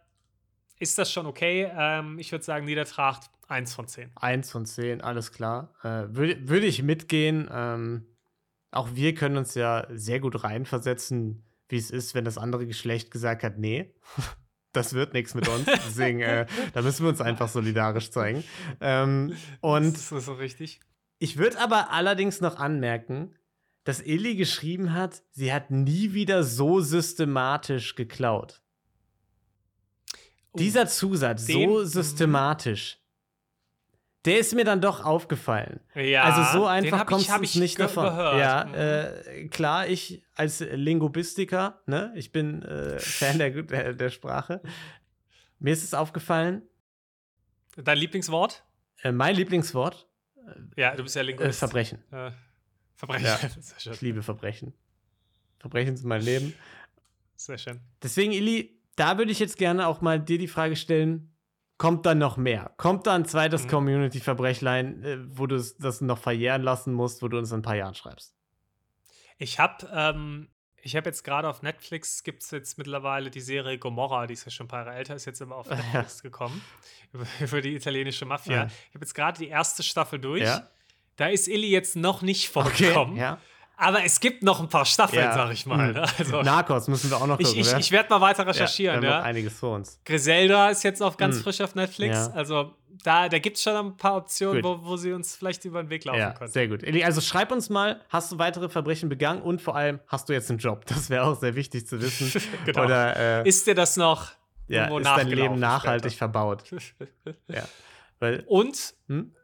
ist das schon okay. Ähm, ich würde sagen, Niedertracht 1 von 10. eins von zehn, alles klar. Äh, Würde würde ich mitgehen. Ähm, auch wir können uns ja sehr gut reinversetzen, wie es ist, wenn das andere Geschlecht gesagt hat, nee, das wird nichts mit uns. Deswegen, äh, da müssen wir uns einfach solidarisch zeigen. Ähm, und ist das so richtig? Ich würde aber allerdings noch anmerken, dass Illy geschrieben hat, sie hat nie wieder so systematisch geklaut. Oh, Dieser Zusatz, so mhm. systematisch, der ist mir dann doch aufgefallen. ja, also so einfach kommst du ich nicht davon. Gehört. Ja, Mhm. äh, klar, ich als Linguistiker, ne, ich bin äh, Fan der, der, der Sprache. Mir ist es aufgefallen, Dein Lieblingswort? äh, mein Lieblingswort, Ja, du bist ja äh, Linguist. Verbrechen. Äh, Verbrechen. Ja. Ich liebe Verbrechen. Verbrechen sind mein Leben. Sehr schön. Deswegen, Ili, da würde ich jetzt gerne auch mal dir die Frage stellen: Kommt da noch mehr? Kommt da ein zweites Mhm. Community-Verbrechlein, äh, wo du das noch verjähren lassen musst, wo du uns in ein paar Jahren schreibst? Ich habe ähm, ich hab jetzt gerade auf Netflix, gibt es jetzt mittlerweile die Serie Gomorra, die ist ja schon ein paar Jahre älter, ist jetzt aber auf Ja. Netflix gekommen, über, über die italienische Mafia. Ja. Ich habe jetzt gerade die erste Staffel durch. Ja? Da ist Illy jetzt noch nicht Okay. vorgekommen. Ja. Aber es gibt noch ein paar Staffeln, Ja. sag ich mal. Hm. Ne? Also, Narcos müssen wir auch noch ich gucken. ich, ne? ich werde mal weiter ja, recherchieren. Ja, noch einiges vor uns. Griselda ist jetzt auf ganz Hm. frisch auf Netflix. Ja. Also da, da gibt es schon ein paar Optionen, wo, wo sie uns vielleicht über den Weg laufen Ja, können. sehr gut. Also schreib uns mal, hast du weitere Verbrechen begangen und vor allem, hast du jetzt einen Job? Das wäre auch sehr wichtig zu wissen. Genau. Oder äh, Ist dir das noch ja, ist dein Leben nachhaltig später? verbaut? Ja. Weil, Und hm?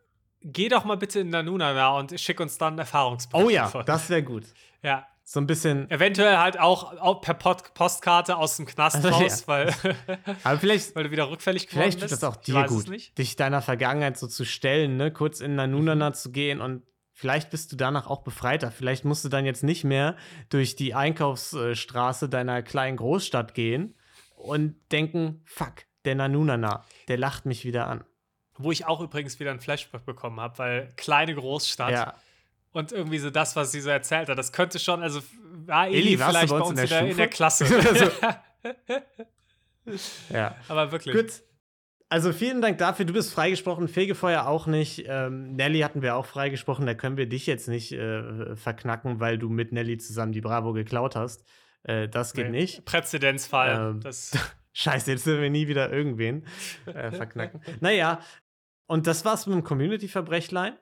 Geh doch mal bitte in Nanunana und schick uns dann einen Erfahrungsbericht. Oh ja, davon. das wäre gut. ja. So ein bisschen, Eventuell halt auch, auch per Pod Postkarte aus dem Knast Also, raus, ja. weil, aber vielleicht, weil du wieder rückfällig geworden vielleicht tut bist. das auch dir gut, dich deiner Vergangenheit so zu stellen, ne? kurz in Nanunana Mhm. zu gehen und vielleicht bist du danach auch befreiter. Vielleicht musst du dann jetzt nicht mehr durch die Einkaufsstraße deiner kleinen Großstadt gehen und denken, fuck, der Nanunana, der lacht mich wieder an. Wo ich auch übrigens wieder ein Flashback bekommen habe, weil kleine Großstadt Ja, und irgendwie so das, was sie so erzählt hat, das könnte schon, also war Eli, Eli, vielleicht bei bei uns uns in der in der? Klasse. ja. Aber wirklich. Gut. Also vielen Dank dafür. Du bist freigesprochen, Fegefeuer auch nicht. Ähm, Nelly hatten wir auch freigesprochen. Da können wir dich jetzt nicht äh, verknacken, weil du mit Nelly zusammen die Bravo geklaut hast. Äh, das geht Nee. nicht. Präzedenzfall. Ähm, das, Scheiße, jetzt werden wir nie wieder irgendwen äh, verknacken. naja, und das war's mit dem Community-Verbrechlein.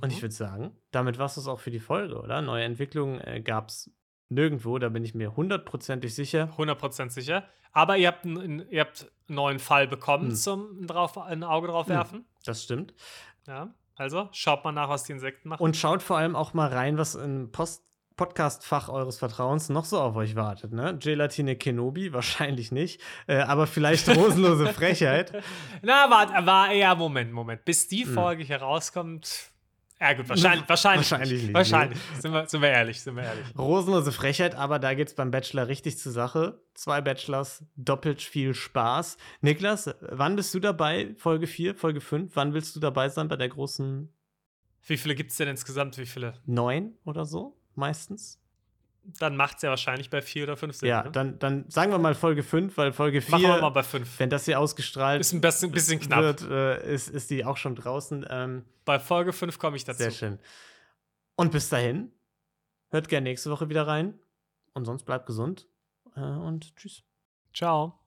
Und ich Mhm. würde sagen, damit war es das auch für die Folge, oder? Neue Entwicklungen äh, gab es nirgendwo, da bin ich mir hundertprozentig sicher. 100% sicher. Aber ihr habt, einen, ihr habt einen neuen Fall bekommen Hm. zum drauf, ein Auge drauf Hm. werfen. Das stimmt. Ja. Also schaut mal nach, was die Insekten machen. Und schaut vor allem auch mal rein, was im Post Podcast-Fach eures Vertrauens noch so auf euch wartet. Ne? Gelatine Kenobi, wahrscheinlich nicht, äh, aber vielleicht rosenlose Frechheit. Na, warte, war eher Moment, Moment. Bis die Hm. Folge hier rauskommt. Ja, gut, wahrscheinlich, wahrscheinlich, Wahrscheinlich nicht. Wahrscheinlich. Sind, wir, sind wir ehrlich, sind wir ehrlich. Rosenlose Frechheit, aber da geht's beim Bachelor richtig zur Sache. Zwei Bachelors, doppelt viel Spaß. Niklas, wann bist du dabei? Folge 4, Folge 5? Wann willst du dabei sein bei der großen Wie viele gibt es denn insgesamt? Wie viele? 9 oder so? Meistens? Dann macht es ja wahrscheinlich bei vier oder fünf Sinn. ja, ne? dann, dann sagen wir mal Folge 5, weil Folge 4, Machen wir mal bei fünf. wenn das hier ausgestrahlt Ist ein bisschen, bisschen knapp. wird, äh, ist, ist die auch schon draußen. Ähm, Bei Folge 5 komme ich dazu. sehr schön. Und bis dahin, hört gerne nächste Woche wieder rein. Und sonst bleibt gesund. Äh, und tschüss. Ciao.